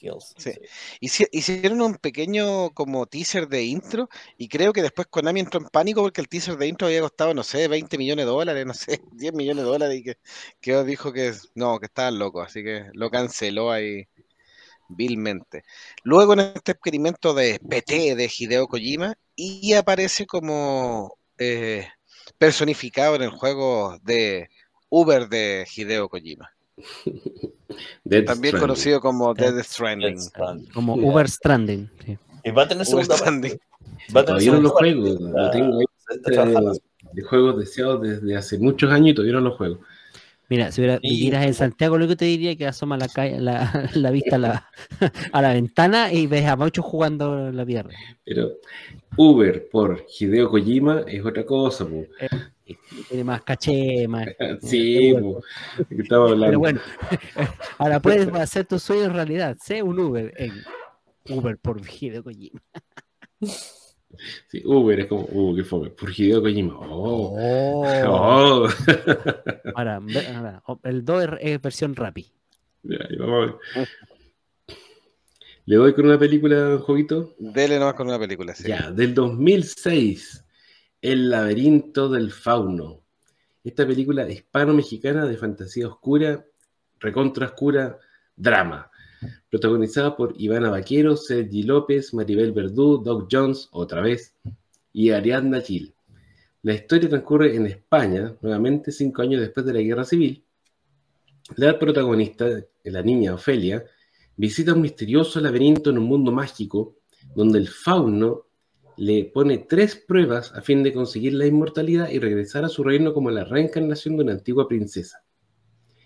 Hills, Sí. sí. Hici- Hicieron un pequeño como teaser de intro y creo que después Konami entró en pánico porque el teaser de intro había costado, no sé, 20 millones de dólares, no sé, 10 millones de dólares y que, que dijo que no, que estaban locos, así que lo canceló ahí vilmente. Luego en este experimento de PT de Hideo Kojima y aparece como eh, personificado en el juego de Uber de Hideo Kojima, Death también Stranding. conocido como Death Death Stranding. Stranding. Como Sí. Uber Stranding. sí. Y va a tener Uber segunda Stranding. Va a tener Todavía no lo segunda parte. juego, lo tengo ahí está trabajando. de, de juegos deseados desde hace muchos años y todavía no lo juego. Mira, si hubiera, vivieras en Santiago, lo que te diría que asoma la, calle, la, la vista a la, a la ventana y ves a muchos jugando la real. Pero Uber por Hideo Kojima es otra cosa, po. Tiene más caché, más. Sí, bueno. po. ¿De qué estamos hablando? Pero bueno, ahora puedes hacer tu sueño en realidad. Sé un Uber en Uber por Hideo Kojima. Sí, Uber es como, uh, qué fome. Por Hideo Kojima. Oh. Oh. Oh. Ahora, el 2 es, es versión Rappi. Ya, ahí vamos a ver. ¿Le doy con una película, Jovito? Dele nomás con una película. sí. Ya, del 2006, El laberinto del fauno. Esta película hispano-mexicana de fantasía oscura, recontra oscura, drama. Protagonizada por Ivana Vaquero, Sergi López, Maribel Verdú, Doc Jones, otra vez, y Ariadna Gil. La historia transcurre en España, nuevamente cinco años después de la Guerra Civil. La protagonista, la niña Ofelia, visita un misterioso laberinto en un mundo mágico donde el fauno le pone tres pruebas a fin de conseguir la inmortalidad y regresar a su reino como la reencarnación de una antigua princesa.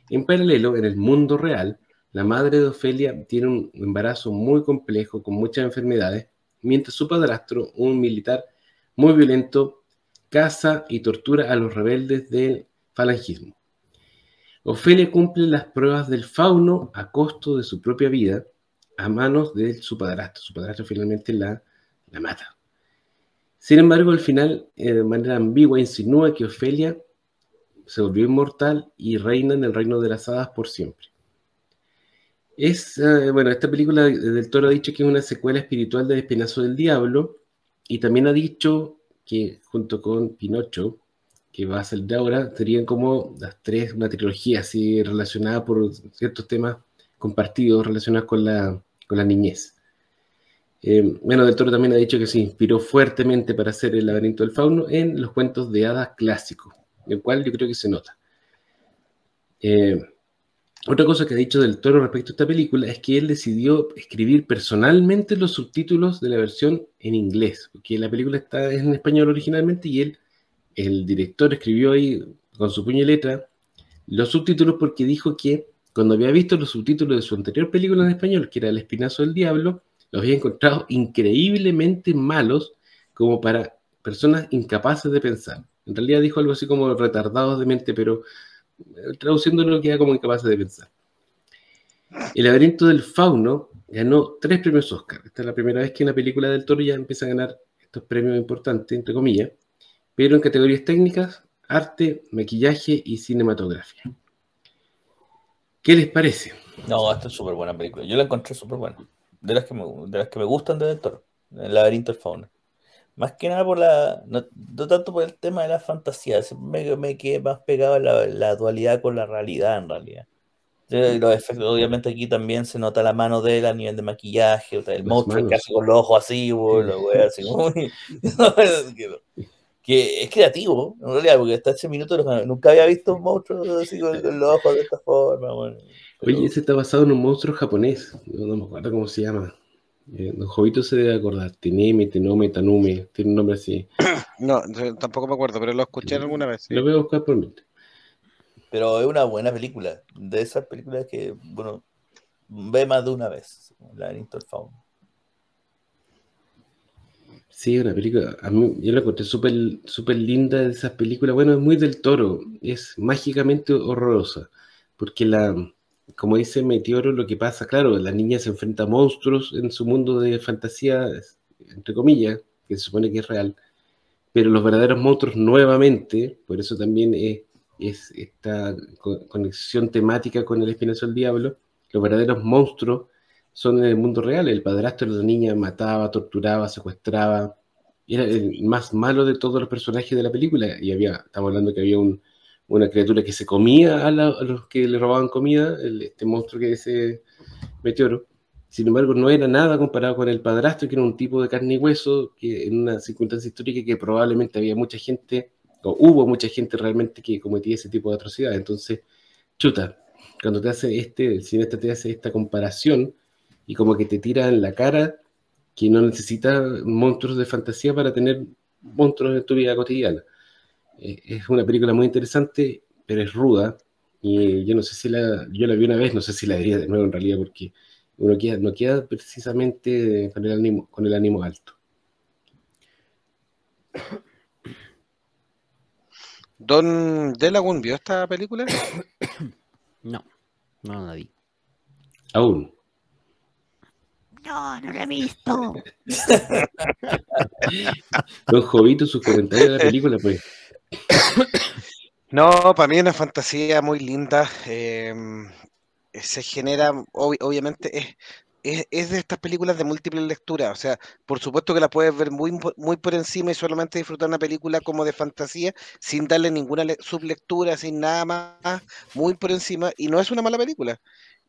En paralelo, en el mundo real, la madre de Ofelia tiene un embarazo muy complejo con muchas enfermedades, mientras su padrastro, un militar muy violento, caza y tortura a los rebeldes del falangismo. Ofelia cumple las pruebas del fauno a costo de su propia vida a manos de su padrastro. Su padrastro finalmente la, la mata. Sin embargo, al final, eh, de manera ambigua, insinúa que Ofelia se volvió inmortal y reina en el reino de las hadas por siempre. Es, eh, bueno, esta película del Toro ha dicho que es una secuela espiritual de Espinazo del Diablo y también ha dicho que junto con Pinocho, que va a salir ahora, serían como las tres, una trilogía así relacionada por ciertos temas compartidos relacionados con la, con la niñez. Eh, bueno, Del Toro también ha dicho que se inspiró fuertemente para hacer El laberinto del fauno en los cuentos de hadas clásicos, el cual yo creo que se nota. Eh, otra cosa que ha dicho Del Toro respecto a esta película es que él decidió escribir personalmente los subtítulos de la versión en inglés, porque la película está en español originalmente y él, el director, escribió ahí con su puño y letra los subtítulos porque dijo que cuando había visto los subtítulos de su anterior película en español, que era El Espinazo del Diablo, los había encontrado increíblemente malos como para personas incapaces de pensar. En realidad dijo algo así como retardados de mente, pero traduciéndolo queda como incapaces de pensar. El laberinto del fauno ganó tres premios Oscar. Esta es la primera vez que una película del toro ya empieza a ganar estos premios importantes, entre comillas, pero en categorías técnicas, arte, maquillaje y cinematografía. ¿Qué les parece? No, esta es súper buena película. Yo la encontré súper buena. De las, que me, de las que me gustan de Del Toro. El laberinto del fauno. Más que nada por la. No, no tanto por el tema de la fantasía. Me, me quedé más pegado a la, la, dualidad con la realidad, en realidad. Los efectos, obviamente aquí también se nota la mano de él a nivel de maquillaje, el monstruo que hace con los ojos así, lo wey, así muy... que es creativo, en realidad, porque hasta ese minuto nunca había visto un monstruo así con, los ojos de esta forma. Bueno. Pero... Oye, ese está basado en un monstruo japonés, no me acuerdo cómo se llama. Eh, don Jovito se debe acordar, Teneme, Tenome, Tanume, tiene un nombre así. No, tampoco me acuerdo, pero lo escuché alguna vez. Sí. Lo voy a buscar por mí. Pero es una buena película, de esas películas que, bueno, ve más de una vez, la de Interfaun. Sí, una película, a mí, yo la encontré súper super linda de esas películas, bueno, es muy del toro, es mágicamente horrorosa, porque la, como dice Meteoro, lo que pasa, claro, la niña se enfrenta a monstruos en su mundo de fantasía, entre comillas, que se supone que es real, pero los verdaderos monstruos nuevamente, por eso también es, es esta conexión temática con el espinazo del diablo, los verdaderos monstruos son en el mundo real, el padrastro de la niña mataba, torturaba, secuestraba, era el más malo de todos los personajes de la película, y había, estamos hablando que había un, una criatura que se comía a, la, los que le robaban comida, el, este monstruo que es ese meteoro. Sin embargo, no era nada comparado con el padrastro, que era un tipo de carne y hueso, que en una circunstancia histórica que probablemente había mucha gente, o hubo mucha gente realmente que cometía ese tipo de atrocidades. Entonces, chuta, cuando te hace este, el cineasta te hace esta comparación y como que te tira en la cara que no necesita monstruos de fantasía para tener monstruos en tu vida cotidiana es una película muy interesante, pero es ruda, Y yo no sé si la, yo la vi una vez, no sé si la vería de nuevo en realidad, porque uno queda, no queda precisamente con el ánimo, con el ánimo alto. Don Delagun vio esta película. No, no la vi. Aún. No, no la he visto. Don Jovito, sus comentarios de la película, pues. No, para mí es una fantasía muy linda. eh, se genera, ob- obviamente, es, es, de estas películas de múltiples lecturas. O sea, por supuesto que la puedes ver muy, muy por encima y solamente disfrutar una película como de fantasía, sin darle ninguna le- sublectura, sin nada más, muy por encima. Y no es una mala película.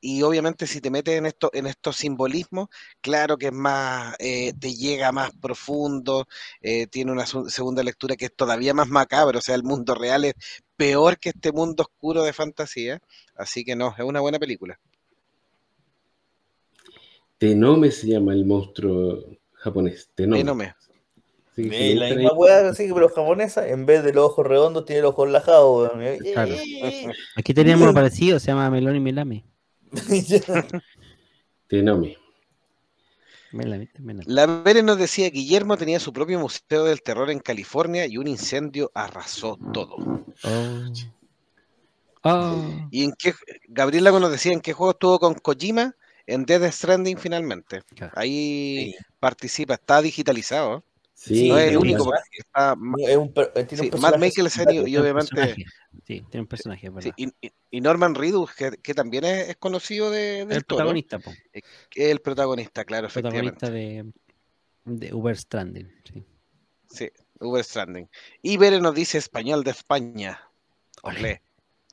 Y obviamente si te metes en esto, en estos simbolismos, claro que es más, eh, te llega más profundo, eh, tiene una segunda lectura que es todavía más macabro, o sea, el mundo real es peor que este mundo oscuro de fantasía, así que no, es una buena película. Tenome se llama el monstruo japonés. Tenome. La misma así que pero japonesa, en vez de los ojos redondos, tiene los ojos lajados, Claro. Aquí teníamos uno parecido, se llama Melón y Melame. Melame. La Vere nos decía, Guillermo tenía su propio museo del terror en California y un incendio arrasó todo. Oh. Oh. ¿Y en qué, Gabriela nos decía, en qué juego estuvo con Kojima? En Death Stranding finalmente. Ahí Sí. participa, está digitalizado. Sí, no es el único, porque está Es un eh, tiene sí, un Matt personaje Mikkelsen y, obviamente. Sí, tiene un personaje, sí, y, y- Norman Reedus, que, que también es, conocido de, del el Toro, protagonista, po, que es el protagonista, claro, el protagonista de, de Uber Stranding. Sí. Sí, Uber Stranding. Y Bere nos dice español de España. Olé.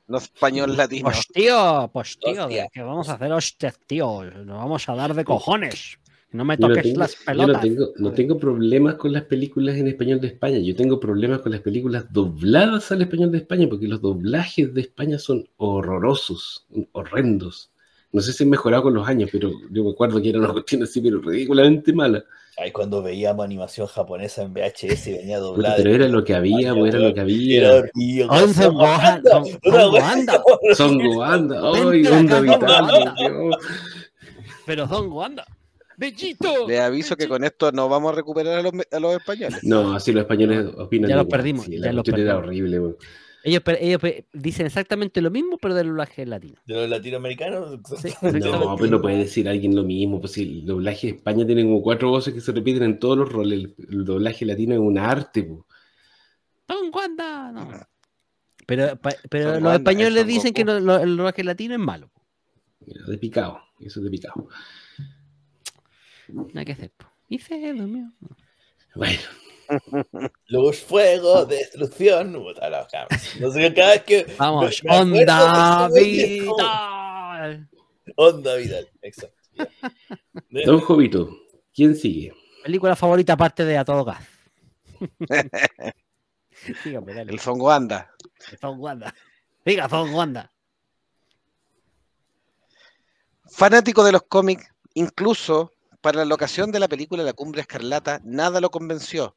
No español latino. Pues tío, pues tío, Hostia. ¿qué vamos a hacer? Hostias, tío, nos vamos a dar de cojones. No me no toques tengo, las yo no pelotas. tengo, no tengo problemas con las películas en español de España. Yo tengo problemas con las películas dobladas al español de España porque los doblajes de España son horrorosos, horrendos. No sé si han mejorado con los años, pero yo me acuerdo que era una cuestión así, pero ridículamente mala. Ay, cuando veíamos animación japonesa en VHS y venía doblada. pero era lo que había, pues, era lo que Era había. Son Son- Son. Son Goanda, ¡ay! Acá, vital. Pero Don Wanda. ¡Bellito! Le aviso que con esto no vamos a recuperar a los, me- a los españoles. No, así los españoles opinan. Ya los perdimos, sí, ya la los cuestión era horrible. Ellos, dicen exactamente lo mismo, pero del doblaje latino. De los latinoamericanos. Sí, No, exactamente. pues no puede decir alguien lo mismo. Pues si el doblaje de España tiene como cuatro voces que se repiten en todos los roles. El, el doblaje latino es un arte. pues. Don Wanda. No. Pero, pa- pero los Wanda, españoles es Son dicen que Goku. no- lo- el doblaje latino es malo. Mira, de picado. Eso es de picado. Nada que hacer. Y se durmió. Bueno, Luz, fuego, destrucción. Puta. No sé, cada vez que. Vamos, onda vital. Onda Vidal, exacto. don Jovito, ¿quién sigue? Película favorita aparte de A Todo Gas. Dígame, dale. El Fongo anda. Don Wanda. Diga, Don Wanda. Fanático de los cómics, incluso para la locación de la película La Cumbre Escarlata, nada lo convenció.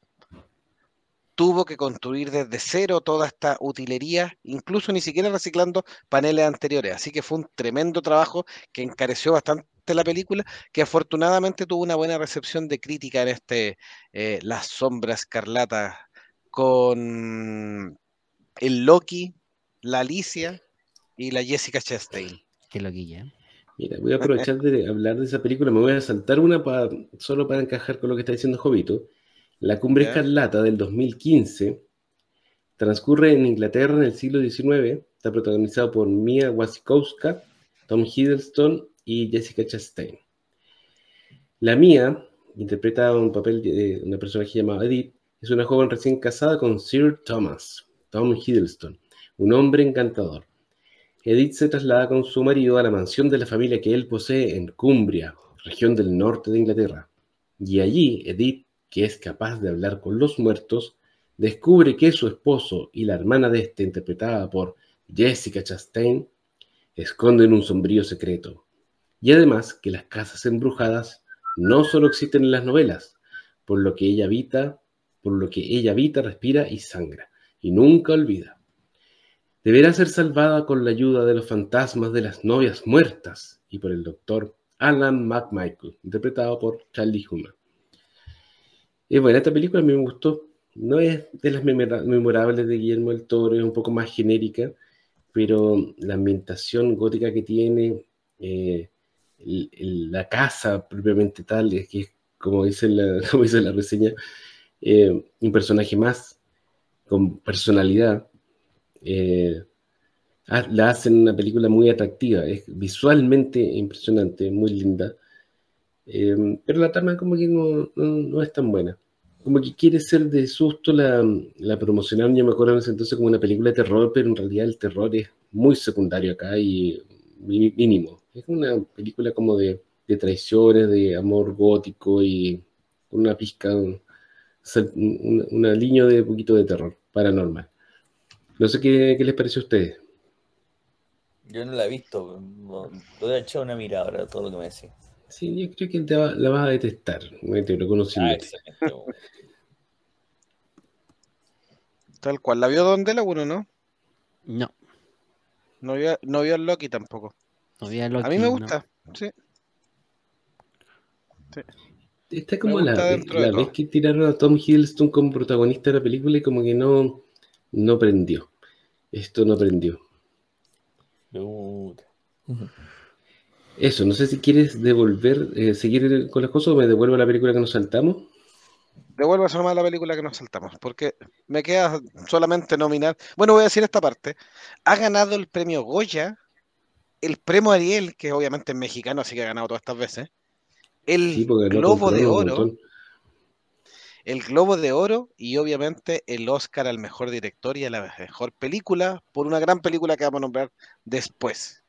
Tuvo que construir desde cero toda esta utilería, incluso ni siquiera reciclando paneles anteriores. Así que fue un tremendo trabajo que encareció bastante la película, que afortunadamente tuvo una buena recepción de crítica en este eh, La Sombra Escarlata con el Loki, la Alicia y la Jessica Chastain. Qué loquilla. Mira, voy a aprovechar de hablar de esa película. Me voy a saltar una pa- solo para encajar con lo que está diciendo Jovito. La Cumbre. Escarlata del 2015 transcurre en Inglaterra en el siglo XIX. Está protagonizado por Mia Wasikowska, Tom Hiddleston y Jessica Chastain. La Mia interpreta un papel de una personaje llamada Edith. Es una joven recién casada con Sir Thomas, Tom Hiddleston, un hombre encantador. Edith se traslada con su marido a la mansión de la familia que él posee en Cumbria, región del norte de Inglaterra. Y allí Edith, que es capaz de hablar con los muertos, descubre que su esposo y la hermana de este, interpretada por Jessica Chastain, esconden un sombrío secreto. Y además que las casas embrujadas no solo existen en las novelas, por lo que ella habita, por lo que ella habita, respira y sangra, y nunca olvida. Deberá ser salvada con la ayuda de los fantasmas de las novias muertas y por el doctor Alan McMichael, interpretado por Charlie Hunnam. Es buena esta película, a mí me gustó. No es de las memora- memorables de Guillermo del Toro, es un poco más genérica, pero la ambientación gótica que tiene, eh, la casa propiamente tal, que es, como dice la, como dice la reseña, eh, un personaje más con personalidad. Eh, la hacen una película muy atractiva, es visualmente impresionante, muy linda, eh, pero la trama como que no, no- es tan buena. Como que quiere ser de susto, la, la promocionaron, yo me acuerdo en ese entonces como una película de terror, pero en realidad el terror es muy secundario acá y mínimo. Es una película como de, de traiciones, de amor gótico y una pizca, un- una, una línea de poquito de terror paranormal. No sé qué, qué les pareció a ustedes. Yo no la he visto. No, voy a echar una mirada ahora a todo lo que me decís. Sí, yo creo que te va- la vas a detestar, Meteoro, Ah. Tal cual. ¿La vio Don la uno, no? No, No vio, no vio Loki tampoco. no había A Loki, mí me no. gusta, sí. Está como la, la vez que tiraron a Tom Hiddleston como protagonista de la película y como que no, no prendió. Esto no prendió. Puta. Eso, no sé si quieres devolver, eh, seguir con las cosas o me devuelvo a la película que nos saltamos. Devuelvo a nomás la película que nos saltamos, porque me queda solamente nominar. Bueno, voy a decir esta parte. Ha ganado el premio Goya, el premio Ariel, que obviamente es mexicano, así que ha ganado todas estas veces. El Sí, Globo de Oro, montón. El Globo de Oro y obviamente el Oscar al mejor director y a la mejor película por una gran película que vamos a nombrar después.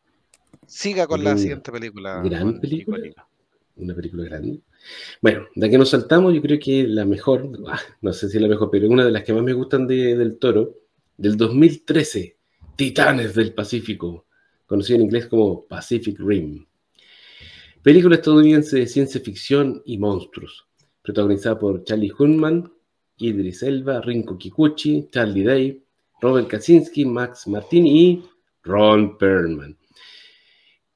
Siga con la siguiente película. gran película. Una película grande. Bueno, de que nos saltamos, yo creo que la mejor, ah, no sé si la mejor, pero una de las que más me gustan de- del Toro, del 2013, Titanes del Pacífico, conocido en inglés como Pacific Rim. Película estadounidense de ciencia ficción y monstruos, protagonizada por Charlie Hunnam, Idris Elba, Rinko Kikuchi, Charlie Day, Robert Kaczynski, Max Martini y Ron Perlman.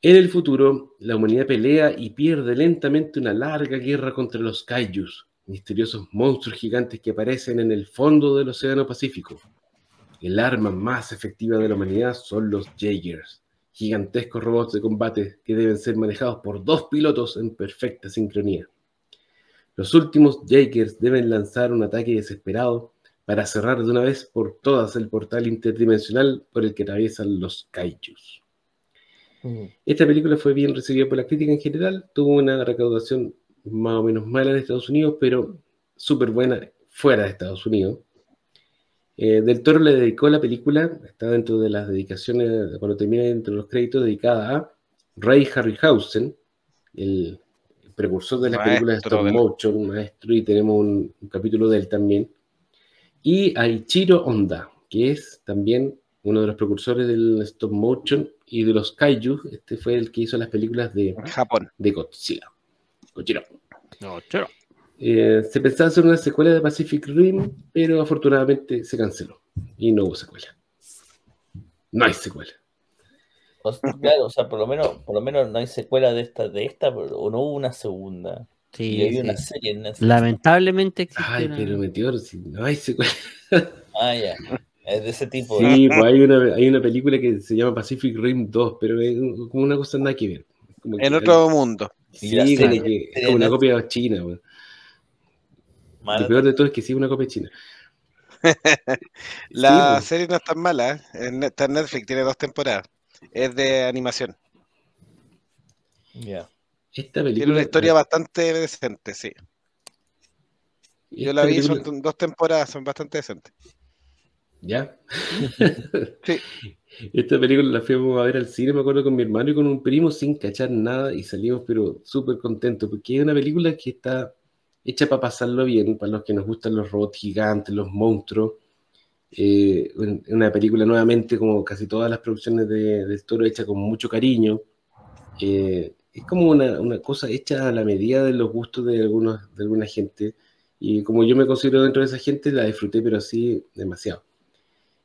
En el futuro, la humanidad pelea y pierde lentamente una larga guerra contra los kaijus, misteriosos monstruos gigantes que aparecen en el fondo del Océano Pacífico. El arma más efectiva de la humanidad son los Jaegers, gigantescos robots de combate que deben ser manejados por dos pilotos en perfecta sincronía. Los últimos Jaegers deben lanzar un ataque desesperado para cerrar de una vez por todas el portal interdimensional por el que atraviesan los kaijus. Esta película fue bien recibida por la crítica en general, tuvo una recaudación más o menos mala en Estados Unidos, pero súper buena fuera de Estados Unidos. Eh, Del Toro le dedicó la película, está dentro de las dedicaciones, cuando termina dentro de los créditos, dedicada a Ray Harryhausen, el precursor de las Maestro películas de stop de motion, maestro, y tenemos un, un capítulo de él también. Y a Ichiro Honda, que es también uno de los precursores del stop motion y de los kaiju. Este fue el que hizo las películas de, Japón. de Godzilla. Godzilla. No. Eh, se pensaba hacer una secuela de Pacific Rim, pero afortunadamente se canceló y no hubo secuela. No hay secuela. Claro, o sea, por lo menos, por lo menos no hay secuela de esta, de esta, pero o no hubo una segunda. y Sí, una sí. serie en Netflix. Lamentablemente existe Ay, una- pero Meteor, si no hay secuela. Ah, ya. Es de ese tipo. Sí, pues hay una, hay una película que se llama Pacific Rim 2, pero es como una cosa nada que ver. Como que En hay- otro mundo. Sí, serie- que es como una copia china. Lo peor de todo es que sí es una copia china. La Sí, serie no es tan mala. ¿eh? Está en Netflix, tiene dos temporadas. Es de animación. Ya. Esta Tiene película. una historia bastante decente, sí. Yo la vi, película- son dos temporadas, son bastante decentes. ¿Ya? Sí. Esta película la fuimos a ver al cine, me acuerdo, con mi hermano y con un primo sin cachar nada y salimos pero súper contentos porque es una película que está hecha para pasarlo bien, para los que nos gustan los robots gigantes, los monstruos. Eh, un- una película nuevamente como casi todas las producciones de, del Toro hecha con mucho cariño. Eh, es como una, una cosa hecha a la medida de los gustos de, algunos, de alguna gente y como yo me considero dentro de esa gente, la disfruté pero así demasiado.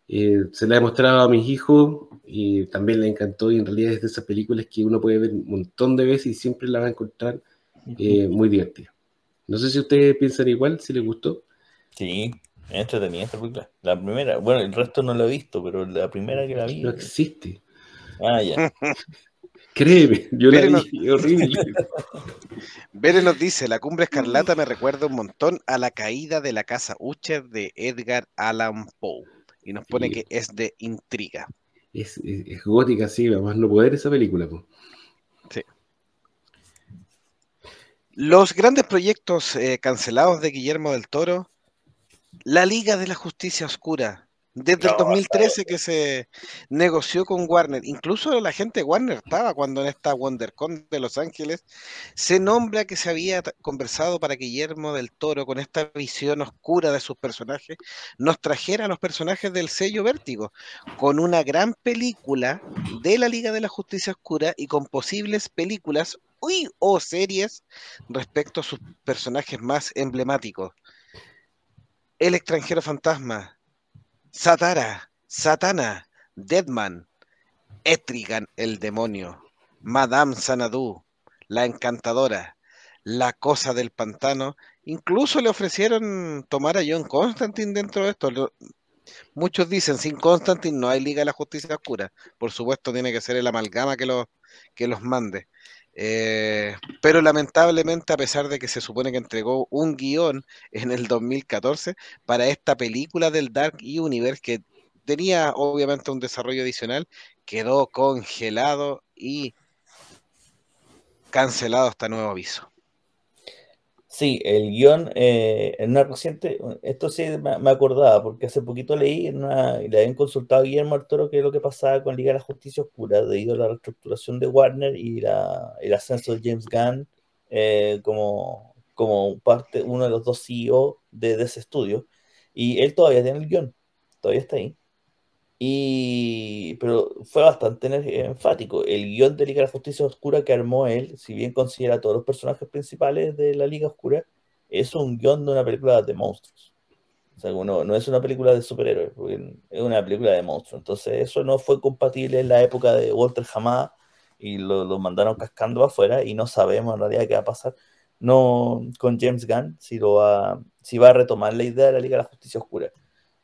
Eh, se la he mostrado a mis hijos y también le encantó y en realidad es de esas películas que uno puede ver un montón de veces y siempre la va a encontrar eh, muy divertida. No sé si ustedes piensan igual, si les gustó. Sí, entretenida esta película. La primera, bueno, el resto no lo he visto, pero la primera que la vi. No existe. Ah, ya. Créeme, yo la Pero no- vi, horrible. Bere nos dice, la cumbre escarlata me recuerda un montón a la caída de la casa Ucher de Edgar Allan Poe. Y nos pone Sí. que es de intriga. Es, es- es gótica, sí, vamos no poder esa película. po. Los grandes proyectos eh, cancelados de Guillermo del Toro, la Liga de la Justicia Oscura, desde el No, 2013 que se negoció con Warner, incluso la gente de Warner estaba cuando en esta WonderCon de Los Ángeles se nombra que se había conversado para que Guillermo del Toro, con esta visión oscura de sus personajes, nos trajera a los personajes del sello Vértigo, con una gran película de la Liga de la Justicia Oscura y con posibles películas uy, o series respecto a sus personajes más emblemáticos. El extranjero fantasma, Satara, Satana, Deadman, Etrigan el demonio, Madame Sanadu, la encantadora, la cosa del pantano. Incluso le ofrecieron tomar a John Constantine dentro de esto. Muchos dicen, sin Constantine no hay Liga de la Justicia Oscura. Por supuesto, tiene que ser el amalgama que que los mande. Eh, pero lamentablemente, a pesar de que se supone que entregó un guion en el 2014 para esta película del Dark Universe, que tenía obviamente un desarrollo adicional, quedó congelado y cancelado hasta nuevo aviso. Sí, el guion eh, en una reciente, esto sí me, acordaba, porque hace poquito leí en una, y le habían consultado a Guillermo Toro qué es lo que pasaba con Liga de la Justicia Oscura debido a la reestructuración de Warner y la, el ascenso de James Gunn eh, como, como parte, uno de los dos CEO de, de ese estudio. Y él todavía tiene el guion, todavía está ahí. Y, pero fue bastante enfático. El guion de Liga de la Justicia Oscura que armó él, si bien considera todos los personajes principales de la Liga Oscura, es un guion de una película de monstruos. O sea, no, no es una película de superhéroes, es una película de monstruos. Entonces, eso no fue compatible en la época de Walter Hamada y lo, lo mandaron cascando afuera y no sabemos en realidad qué va a pasar. No con James Gunn, si, lo va, si va a retomar la idea de la Liga de la Justicia Oscura.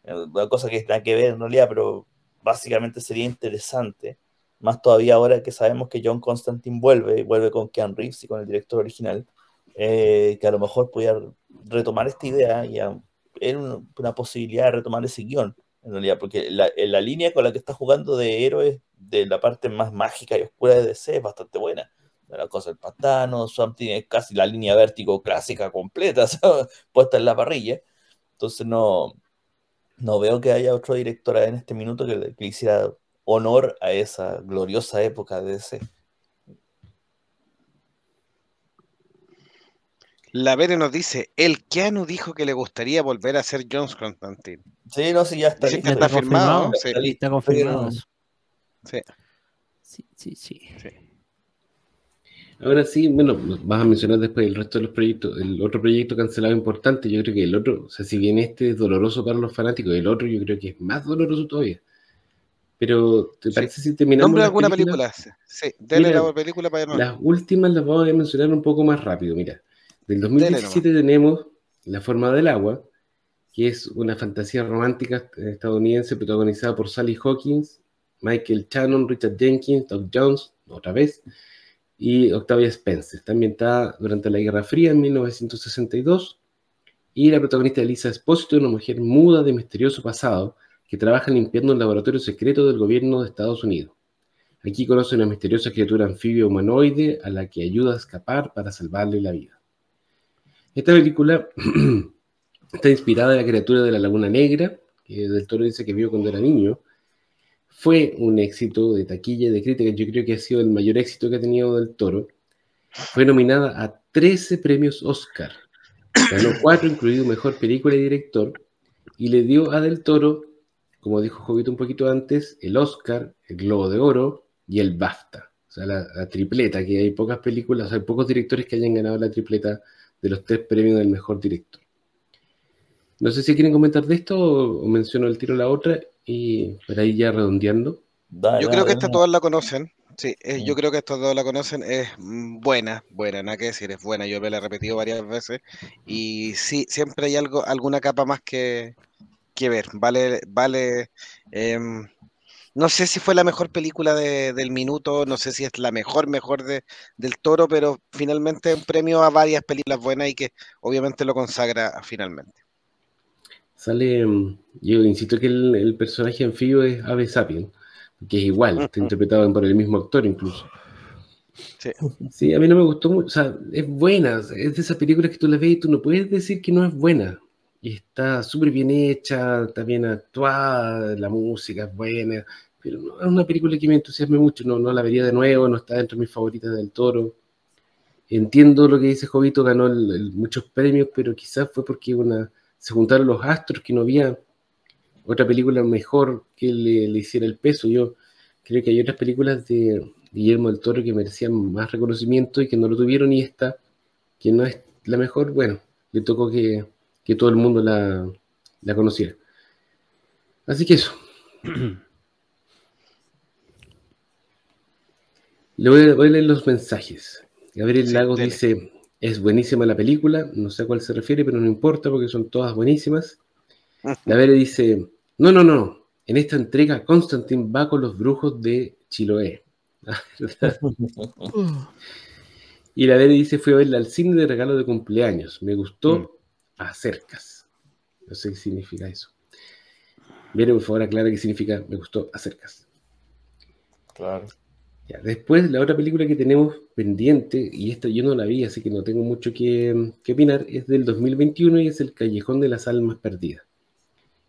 Una cosa que nada que ver en realidad, pero básicamente sería interesante. Más todavía ahora que sabemos que John Constantine vuelve, y vuelve con Keanu Reeves y con el director original, eh, que a lo mejor pudiera retomar esta idea y era una, posibilidad de retomar ese guion, en realidad, porque la, la línea con la que está jugando de héroes de la parte más mágica y oscura de DC es bastante buena. La cosa del pantano, Swamp es casi la línea vértigo clásica completa, ¿sabes? puesta en la parrilla. Entonces no, no veo que haya otro director en este minuto que, le- que hiciera honor a esa gloriosa época de DC. La Vere nos dice, el Keanu dijo que le gustaría volver a ser John Constantine. Sí, no, sí, ya está que listo. Está sí. Está listo. Está confirmado. Sí. Sí, sí, sí. Ahora sí, bueno, vas a mencionar después el resto de los proyectos. El otro proyecto cancelado importante, yo creo que el otro, o sea, si bien este es doloroso para los fanáticos, el otro yo creo que es más doloroso todavía. Pero, ¿te Sí. parece si terminamos Nombre alguna película. Sí, dele Mira, la película para irnos. Las últimas las vamos a mencionar un poco más rápido. Mira, del 2017 tenemos La forma del agua, que es una fantasía romántica estadounidense protagonizada por Sally Hawkins, Michael Shannon, Richard Jenkins, Doug Jones, otra vez, y Octavia Spencer. Está ambientada durante la Guerra Fría en 1962. Y la protagonista es Lisa Espósito, una mujer muda de misterioso pasado que trabaja limpiando un laboratorio secreto del gobierno de Estados Unidos. Aquí conoce una misteriosa criatura anfibia humanoide a la que ayuda a escapar para salvarle la vida. Esta película está inspirada en la criatura de la Laguna Negra, que Del Toro dice que vio cuando era niño. Fue un éxito de taquilla y de crítica, yo creo que ha sido el mayor éxito que ha tenido Del Toro. Fue nominada a 13 premios Oscar. Ganó 4, incluido Mejor Película y Director, y le dio a Del Toro, como dijo Jovito un poquito antes, el Oscar, el Globo de Oro y el BAFTA. O sea, la, la tripleta, que hay pocas películas, hay pocos directores que hayan ganado la tripleta de los tres premios del mejor director. No sé si quieren comentar de esto o, menciono el tiro la otra y para ahí ya redondeando. Dale, Yo creo que esta todas la conocen. Sí, eh, yo Mm. creo que estas todas la conocen. Es mm, buena, buena, nada que decir, es buena. Yo me la he repetido varias veces. Y sí, siempre hay algo, alguna capa más que, que ver. Vale, vale. em, no sé si fue la mejor película de- del minuto, no sé si es la mejor, mejor de, del toro, pero finalmente es un premio a varias películas buenas y que obviamente lo consagra finalmente. Sale, mm, yo insisto que el, el personaje anfibio es Ave Sapien, que es igual, está interpretado por el mismo actor incluso. Sí. Sí, a mí no me gustó mucho, o sea, es buena, es de esas películas que tú la ves y tú no puedes decir que no es buena. Y está súper bien hecha, está bien actuada, la música es buena, pero no es una película que me entusiasme mucho, no, no la vería de nuevo, no está dentro de mis favoritas del toro. Entiendo lo que dice Jovito, ganó el- el- muchos premios, pero quizás fue porque una, se juntaron los astros, que no había otra película mejor que le, le hiciera el peso. Yo creo que hay otras películas de Guillermo del Toro que merecían más reconocimiento y que no lo tuvieron, y esta, que no es la mejor, bueno, le tocó que, que todo el mundo la, la conociera. Así que eso. Le voy a, voy a leer los mensajes. Gabriel Sí, Lagos dele. dice, es buenísima la película, no sé a cuál se refiere, pero no importa porque son todas buenísimas. La Vere dice, no, no, no, en esta entrega Constantine va con los brujos de Chiloé. y la Vere dice, fui a verla al cine de regalo de cumpleaños, me gustó Mm. acercas. No sé qué significa eso. Vere, por favor, aclara qué significa me gustó acercas. Claro. Después, la otra película que tenemos pendiente, y esta yo no la vi, así que no tengo mucho que, que opinar, es del 2021 y es El Callejón de las Almas Perdidas.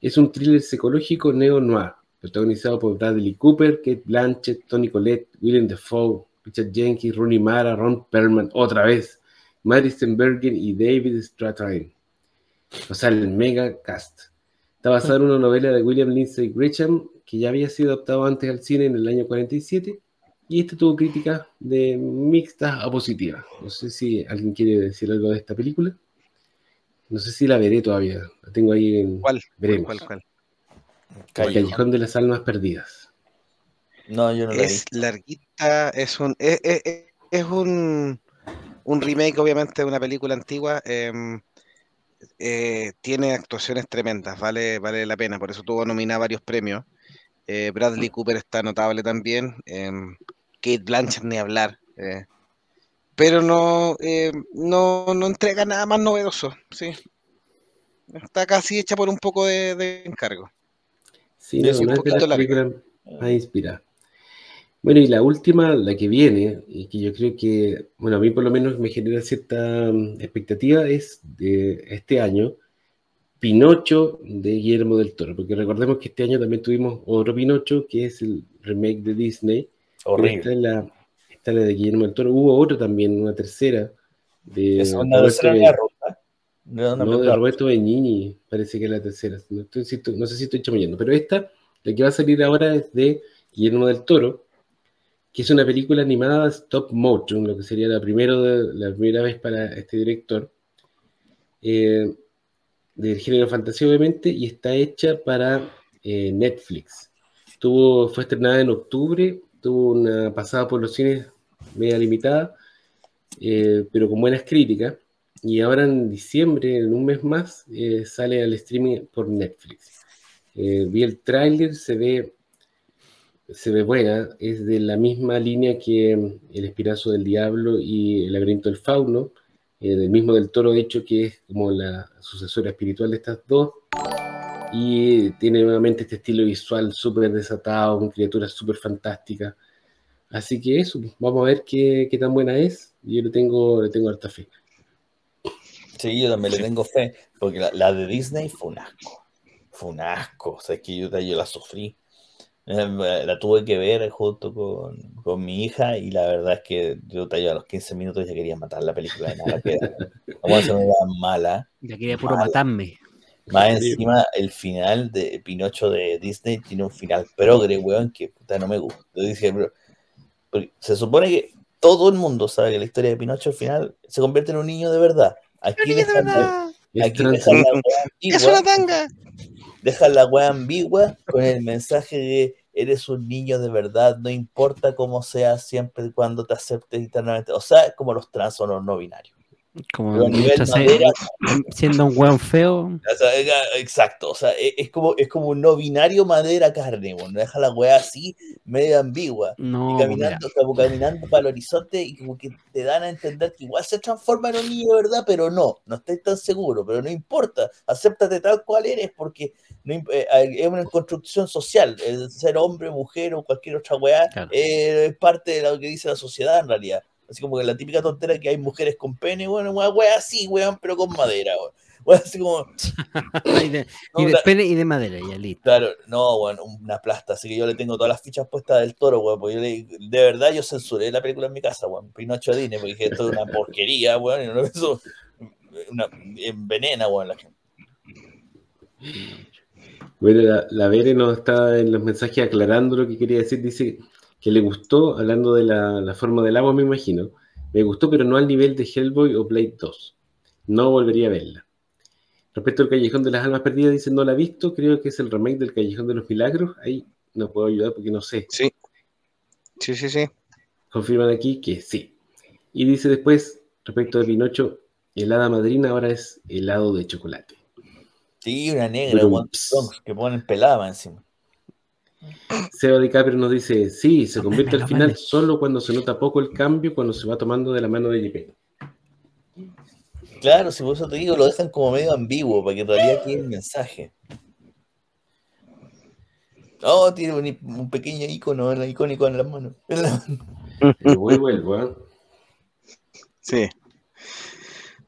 Es un thriller psicológico neo-noir, protagonizado por Bradley Cooper, Kate Blanchett, Tony Collette, Willem Dafoe, Richard Jenkins, Rooney Mara, Ron Perlman, otra vez, Madison Bergen y David Strathairn. O sea, el mega cast. Está basado en una novela de William Lindsay Gresham, que ya había sido adaptado antes al cine en el año 47, y este tuvo críticas de mixtas a positivas. No sé si alguien quiere decir algo de esta película. No sé si la veré todavía. La tengo ahí en ¿Cuál? Veremos. ¿Cuál, cuál? El Callejón. De las Almas Perdidas. No, yo no la vi. Es larguita, es un, es, es- es- es un, un remake, obviamente, de una película antigua. em, eh, tiene actuaciones tremendas, vale, vale la pena, por eso tuvo nominada varios premios. Eh, Bradley Cooper está notable también. Kate Blanchett ni hablar. eh, pero no, eh, no, no entrega nada más novedoso, sí. Está casi hecha por un poco de, de encargo. Sí, no, un poquito más inspiradas. Bueno, y la última, la que viene, y que yo creo que, bueno, a mí por lo menos me genera cierta mm, expectativa, es de este año, Pinocho de Guillermo del Toro, porque recordemos que este año también tuvimos otro Pinocho, que es el remake de Disney, pero esta Horrible. es la, esta es la de Guillermo del Toro. Hubo otro también, una tercera, de Es una tercera Ben- línea roja. No, de Roberto Benigni, parece que es la tercera. No, estoy- si estoy- no sé si estoy chamullando, pero esta, la que va a salir ahora es de Guillermo del Toro, que es una película animada stop motion, lo que sería la, primero de- la primera vez para este director, eh, del género fantasía obviamente, y está hecha para eh, Netflix. Tuvo, fue estrenada en octubre, tuvo una pasada por los cines media limitada, eh, pero con buenas críticas. Y ahora en diciembre, en un mes más, eh, sale al streaming por Netflix. Eh, vi el tráiler, se ve, se ve buena, es de la misma línea que mm, El Espinazo del Diablo y El Laberinto del Fauno, del mismo del Toro, de hecho, que es como la sucesora espiritual de estas dos. Y tiene nuevamente este estilo visual súper desatado, con criaturas súper fantásticas. Así que eso, vamos a ver qué, qué tan buena es. Yo le tengo, le tengo harta fe. Sí, yo también le tengo fe, porque la, la de Disney fue un asco. Fue un asco. O sea, es que yo, yo la sufrí. Eh, La tuve que ver junto con, con mi hija y la verdad es que yo yo a los 15 minutos ya quería matar la película de nada que era. La cual se me veía mala. Ya quería puro Mala. matarme. Más encima, el final de Pinocho de Disney tiene un final progre, weón, que puta no me gusta. Yo dije, bro, porque se supone que todo el mundo sabe que la historia de Pinocho al final se convierte en un niño de verdad. Aquí dejan de, Es Aquí trans- dejan la weá ¡Es ambigua, una tanga! dejan la weá ambigua con el mensaje de eres un niño de verdad, no importa cómo seas, siempre y cuando te aceptes internamente. O sea, como los trans o los no binarios. Como sea- madera, siendo un weón feo, O sea, exacto, o sea, e- es como, es como un no binario madera carne, bueno, deja la weá así, medio ambigua, no. y caminando, como caminando para el horizonte y como que te dan a entender que igual se transforma en un niño verdad, pero no, no estáis tan seguro, pero no importa, acéptate tal cual eres porque no eh, es una construcción social, el ser hombre, mujer o cualquier otra weá Claro. eh, es parte de lo que dice la sociedad en realidad. Así como que la típica tontera que hay mujeres con pene, bueno, weá, weá así, weón, pero con madera, weón. Weá, así como, y de, y no, de la- pene y de madera, ya listo. Claro, no, bueno, una plasta, así que yo le tengo todas las fichas puestas del toro, weón, porque yo le- de verdad yo censuré la película en mi casa, weón, Pinocho Dine, porque dije, esto es una porquería, weón, y no eso una, envenena, weón, la gente. Bueno, la, la Bere nos está en los mensajes aclarando lo que quería decir. Dice que le gustó, hablando de la, la forma del agua, me imagino. Me gustó, pero no al nivel de Hellboy o Blade 2. No volvería a verla. Respecto al Callejón de las Almas Perdidas, dice no la ha visto. Creo que es el remake del Callejón de los Milagros. Ahí no puedo ayudar porque no sé. Sí. Sí, sí, sí. Confirman aquí que sí. Y dice después, respecto de Pinocho, el hada madrina ahora es helado de chocolate. Sí, una negra, que ponen pelada encima. Seba DiCaprio nos dice, sí, se convierte al la final solo cuando se nota poco el cambio, cuando se va tomando de la mano de JP. Claro, si por eso te digo, lo dejan como medio ambiguo, para que en realidad quede el mensaje. Oh, tiene un, pequeño icono, el icónico en las manos. En la- Pero voy y vuelvo, ¿eh? Sí.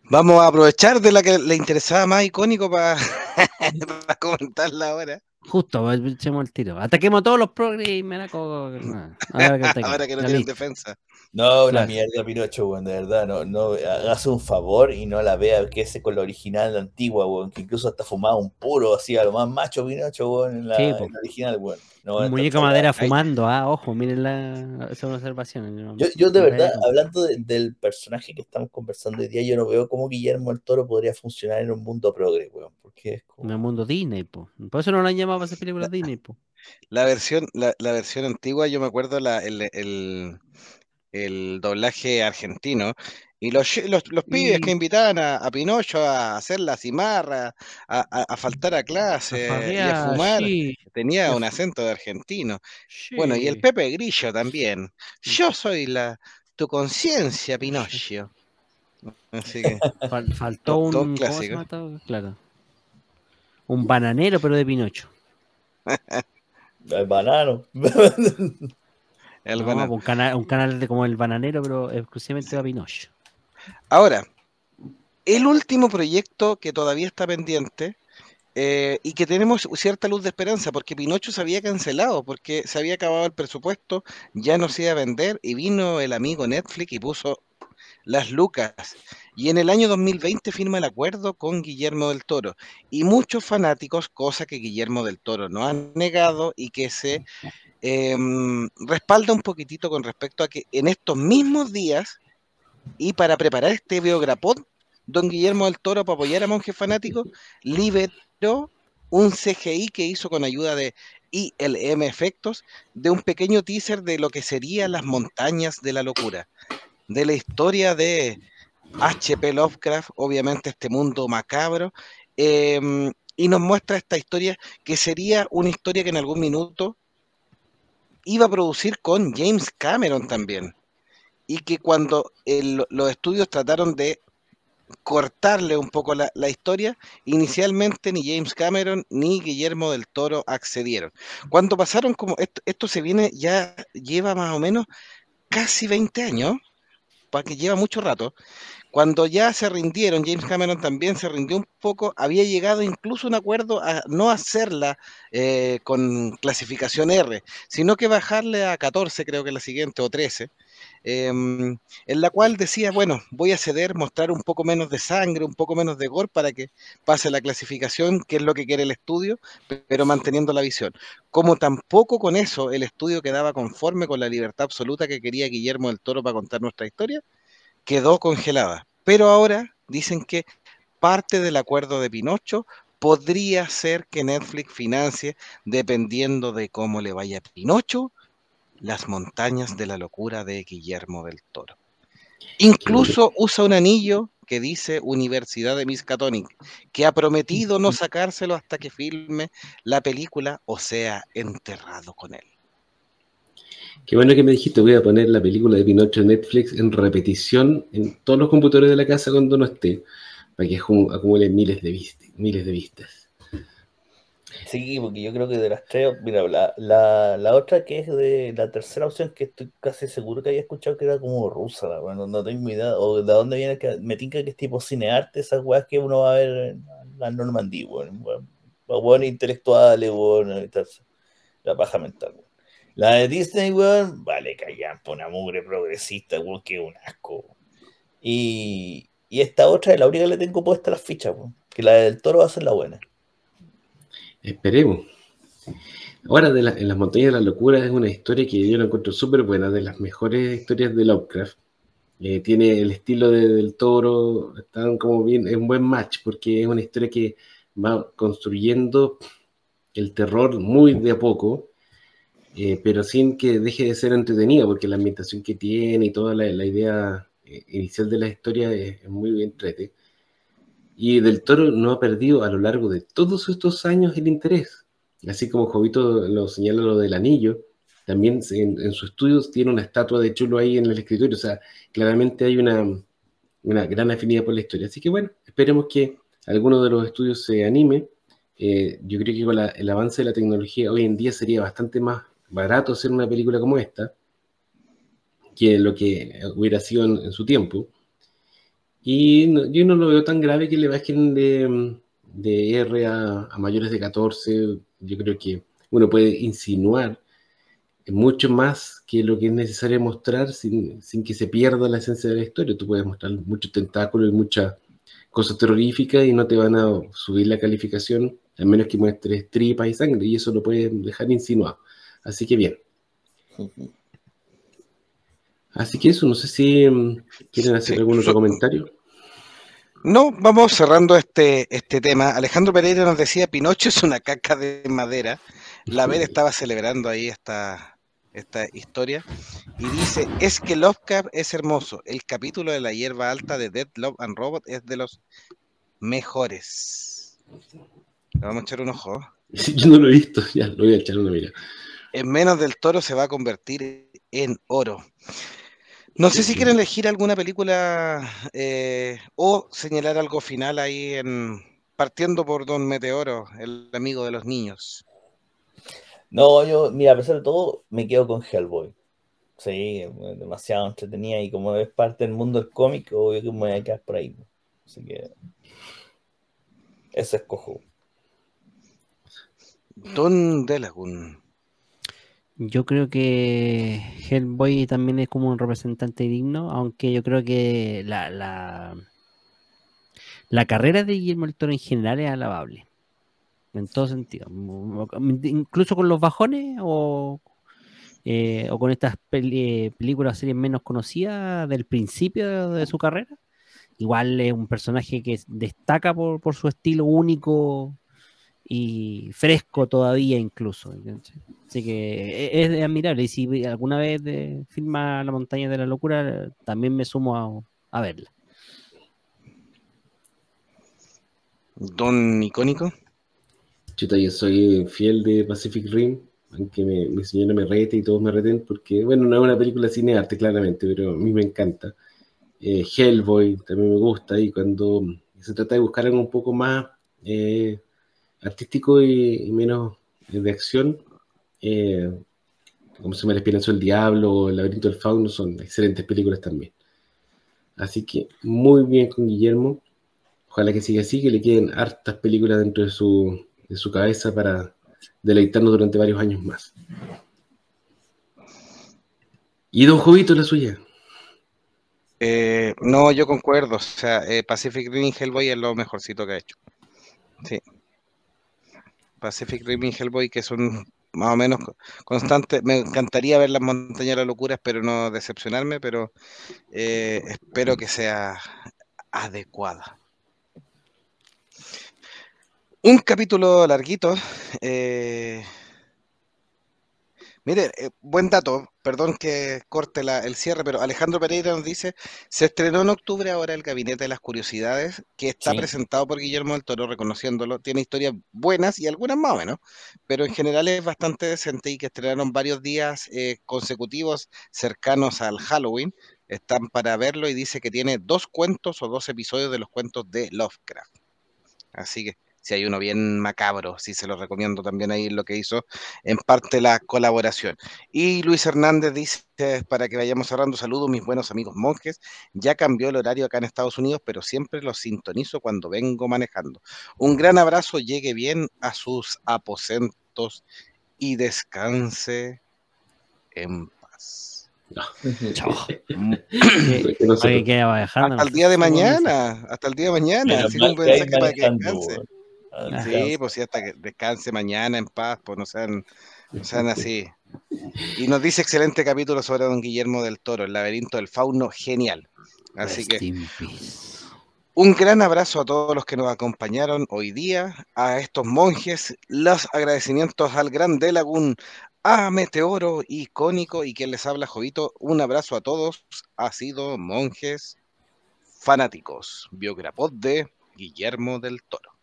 Vamos a aprovechar de la que le interesaba más icónico para comentarla ahora. Justo, pues, echemos el tiro. Ataquemos a todos los progres me la co- nah, Ahora que, ataquemos. Ahora que no tienen defensa. No, una Claro. mierda, Pinocho, weón, de verdad. No, no, hágase un favor y no la vea que ese con la original, la antigua, weón, que incluso hasta fumaba un puro, así a lo más macho Pinocho, weón, en la, Sí, po. en la original, weón. No, Un esta- muñeco esta- madera ahí. fumando, ah, ojo, miren la. Esa es una observación. Yo, yo de verdad, hablando de- del personaje que estamos conversando hoy día, yo no veo cómo Guillermo el Toro podría funcionar en un mundo progre, weón, porque es como... En el mundo Disney, po. Por eso no lo han llamado para hacer películas Disney, po. La versión, la, la versión antigua, yo me acuerdo la, el, el, el doblaje argentino. Y los, los, los pibes que invitaban a, a Pinocho a hacer la cimarra, a, a- a faltar a clase y a fumar, sí, tenía un acento de argentino. Bueno, y el. Pepe Grillo también. Yo soy la tu conciencia, Pinocho. Así que, Fal- faltó un. todo ¿cómo se clásico. Claro. Un bananero, pero de Pinocho. El banano. el No, banano. po, un, canal, un canal de como el bananero, pero exclusivamente para Pinocho. Ahora, el último proyecto que todavía está pendiente eh, y que tenemos cierta luz de esperanza, porque Pinocho se había cancelado, porque se había acabado el presupuesto, ya no se iba a vender y vino el amigo Netflix y puso las lucas. Y en el año 2020 firma el acuerdo con Guillermo del Toro. Y muchos fanáticos, cosa que Guillermo del Toro no ha negado y que se em, respalda un poquitito con respecto a que en estos mismos días y para preparar este biograpod, don Guillermo del Toro, para apoyar a Monjes Fanáticos, liberó un CGI que hizo con ayuda de ILM Efectos, de un pequeño teaser de lo que serían las montañas de la locura, de la historia de H.P. Lovecraft, obviamente este mundo macabro, em, y nos muestra esta historia que sería una historia que en algún minuto iba a producir con James Cameron también y que cuando los estudios trataron de cortarle un poco la, la historia, inicialmente ni James Cameron ni Guillermo del Toro accedieron. Cuando pasaron como esto, esto se viene, ya lleva más o menos casi 20 años, que lleva mucho rato, cuando ya se rindieron, James Cameron también se rindió un poco, había llegado incluso un acuerdo a no hacerla eh, con clasificación R, sino que bajarle a 14, creo que la siguiente, o 13, em, en la cual decía, bueno, voy a ceder, mostrar un poco menos de sangre, un poco menos de gore para que pase la clasificación, que es lo que quiere el estudio, pe- pero manteniendo la visión. Como tampoco con eso el estudio quedaba conforme con la libertad absoluta que quería Guillermo del Toro para contar nuestra historia, quedó congelada. Pero ahora dicen que parte del acuerdo de Pinocho podría ser que Netflix financie, dependiendo de cómo le vaya a Pinocho, las montañas de la locura de Guillermo del Toro. Incluso usa un anillo que dice Universidad de Miskatonic, que ha prometido no sacárselo hasta que filme la película o sea enterrado con él. Qué bueno que me dijiste, voy a poner la película de Pinocho en Netflix en repetición en todos los computadores de la casa cuando no esté, para que acumule miles de, vistas, miles de vistas. Sí, porque yo creo que de las tres, mira, la, la, la, otra que es de la tercera opción, que estoy casi seguro que había escuchado que era como rusa, bueno, no tengo idea, o de dónde viene, que me tinca que es tipo cinearte, esas weas que uno va a ver en la Normandía, bueno, bueno, intelectuales, bueno, la paja mental, La de Disney, weón, vale, callan, pone mugre progresista, weón, que un asco. Y, y esta otra es la única que le tengo puesta las fichas, weón, que la del toro va a ser la buena. Esperemos. Ahora, de en las montañas de la locura es una historia que yo la encuentro súper buena, de las mejores historias de Lovecraft. Eh, tiene el estilo del toro, están como bien, es un buen match porque es una historia que va construyendo el terror muy de a poco, eh, pero sin que deje de ser entretenido, porque la ambientación que tiene y toda la, idea eh, inicial de la historia es, muy bien entrete. Y Del Toro no ha perdido a lo largo de todos estos años el interés. Así como Jovito lo señala lo del anillo, también en, sus estudios tiene una estatua de chulo ahí en el escritorio. O sea, claramente hay una, una gran afinidad por la historia. Así que bueno, esperemos que alguno de los estudios se anime. Eh, yo creo que con el avance de la tecnología hoy en día sería bastante más barato hacer una película como esta que lo que hubiera sido en su tiempo. Y yo no lo veo tan grave que le bajen de, de R a, mayores de 14. Yo creo que uno puede insinuar mucho más que lo que es necesario mostrar sin, que se pierda la esencia de la historia. Tú puedes mostrar muchos tentáculos y muchas cosas terroríficas y no te van a subir la calificación, a menos que muestres tripas y sangre, y eso lo pueden dejar insinuado. Así que bien. Así que eso, no sé si mm, quieren hacer algún otro comentario. No, vamos cerrando este, este tema. Alejandro Pereira nos decía, Pinocho es una caca de madera. La Ver estaba celebrando ahí esta, esta historia y dice, es que Lovecraft es hermoso. El capítulo de la hierba alta de Dead Love and Robot es de los mejores. Le vamos a echar un ojo. Yo no lo he visto, ya lo voy a echar una mira. En menos del toro se va a convertir en oro. No sé si quieren elegir alguna película eh, o señalar algo final ahí en partiendo por Don Meteoro, el amigo de los niños. No, yo, mira, a pesar de todo, me quedo con Hellboy. Sí, demasiado entretenida y como es parte del mundo del cómic, obvio que me voy a quedar por ahí. Así que ese escojo. Don Delagun. Yo creo que Hellboy también es como un representante digno, aunque yo creo que la, la, la carrera de Guillermo del Toro en general es alabable. En todo sentido. Incluso con los bajones o, eh, o con estas películas, series menos conocidas del principio de su carrera. Igual es un personaje que destaca por, por su estilo único y fresco todavía incluso. Así que e-, es, admirable. Y si alguna vez de, filma La montaña de la locura, también me sumo a, verla. Don Icónico. Chuta, yo soy fiel de Pacific Rim, aunque mi señora me rete y todos me reten, porque, bueno, no es una película de cine arte, claramente, pero a mí me encanta. Eh, Hellboy también me gusta, y cuando se trata de buscar algo un poco más eh, artístico y, menos de acción, eh, como se llama El Espinazo del Diablo o El Laberinto del Fauno, son excelentes películas también. Así que muy bien con Guillermo. Ojalá que siga así, que le queden hartas películas dentro de su, de su cabeza para deleitarnos durante varios años más. ¿Y Don Jovito la suya? Eh, no, yo concuerdo. O sea, eh, Pacific Rim Hellboy es lo mejorcito que ha hecho. Sí. Pacific Rim y Hellboy, que son más o menos constantes. Me encantaría ver las montañas de las locuras, pero no decepcionarme, pero eh, espero que sea adecuada. Un capítulo larguito. Eh, Mire, eh, buen dato, perdón que corte la- el cierre, pero Alejandro Pereira nos dice, se estrenó en octubre ahora el Gabinete de las Curiosidades, que está Sí. presentado por Guillermo del Toro, reconociéndolo, tiene historias buenas y algunas más o menos, pero en general es bastante decente y que estrenaron varios días eh, consecutivos cercanos al Halloween, están para verlo y dice que tiene dos cuentos o dos episodios de los cuentos de Lovecraft. Así que si hay uno bien macabro, sí se lo recomiendo también ahí lo que hizo en parte la colaboración. Y Luis Hernández dice, para que vayamos cerrando, saludos mis buenos amigos monjes, ya cambió el horario acá en Estados Unidos, pero siempre los sintonizo cuando vengo manejando. Un gran abrazo, llegue bien a sus aposentos y descanse en paz. Chao. No se- Oye, que va bajando. Hasta el día de mañana, hasta el día de mañana, para que descanse. Ah. Sí, pues sí, hasta que descanse mañana en paz, pues no sean, no sean así. Y nos dice excelente capítulo sobre don Guillermo del Toro, el laberinto del fauno, genial. Así que un gran abrazo a todos los que nos acompañaron hoy día, a estos monjes, los agradecimientos al gran Delagun, a Meteoro icónico y quien les habla, Jovito. Un abrazo a todos, ha sido monjes fanáticos, biograpod de Guillermo del Toro.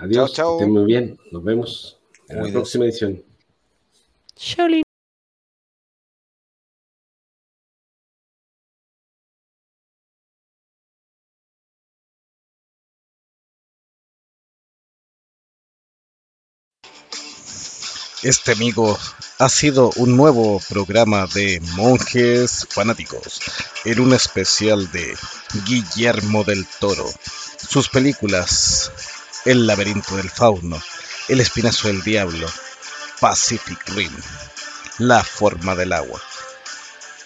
Adiós, Chao, chao. que estén muy bien. Nos vemos en la próxima edición. Shaolin. Este amigo ha sido un nuevo programa de monjes fanáticos en un especial de Guillermo del Toro. Sus películas El laberinto del fauno, El espinazo del diablo, Pacific Rim, La forma del agua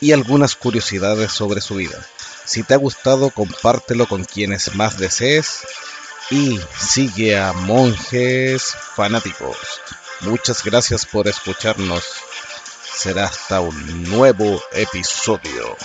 y algunas curiosidades sobre su vida. Si te ha gustado, compártelo con quienes más desees y sigue a monjes fanáticos. Muchas gracias por escucharnos. Será hasta un nuevo episodio.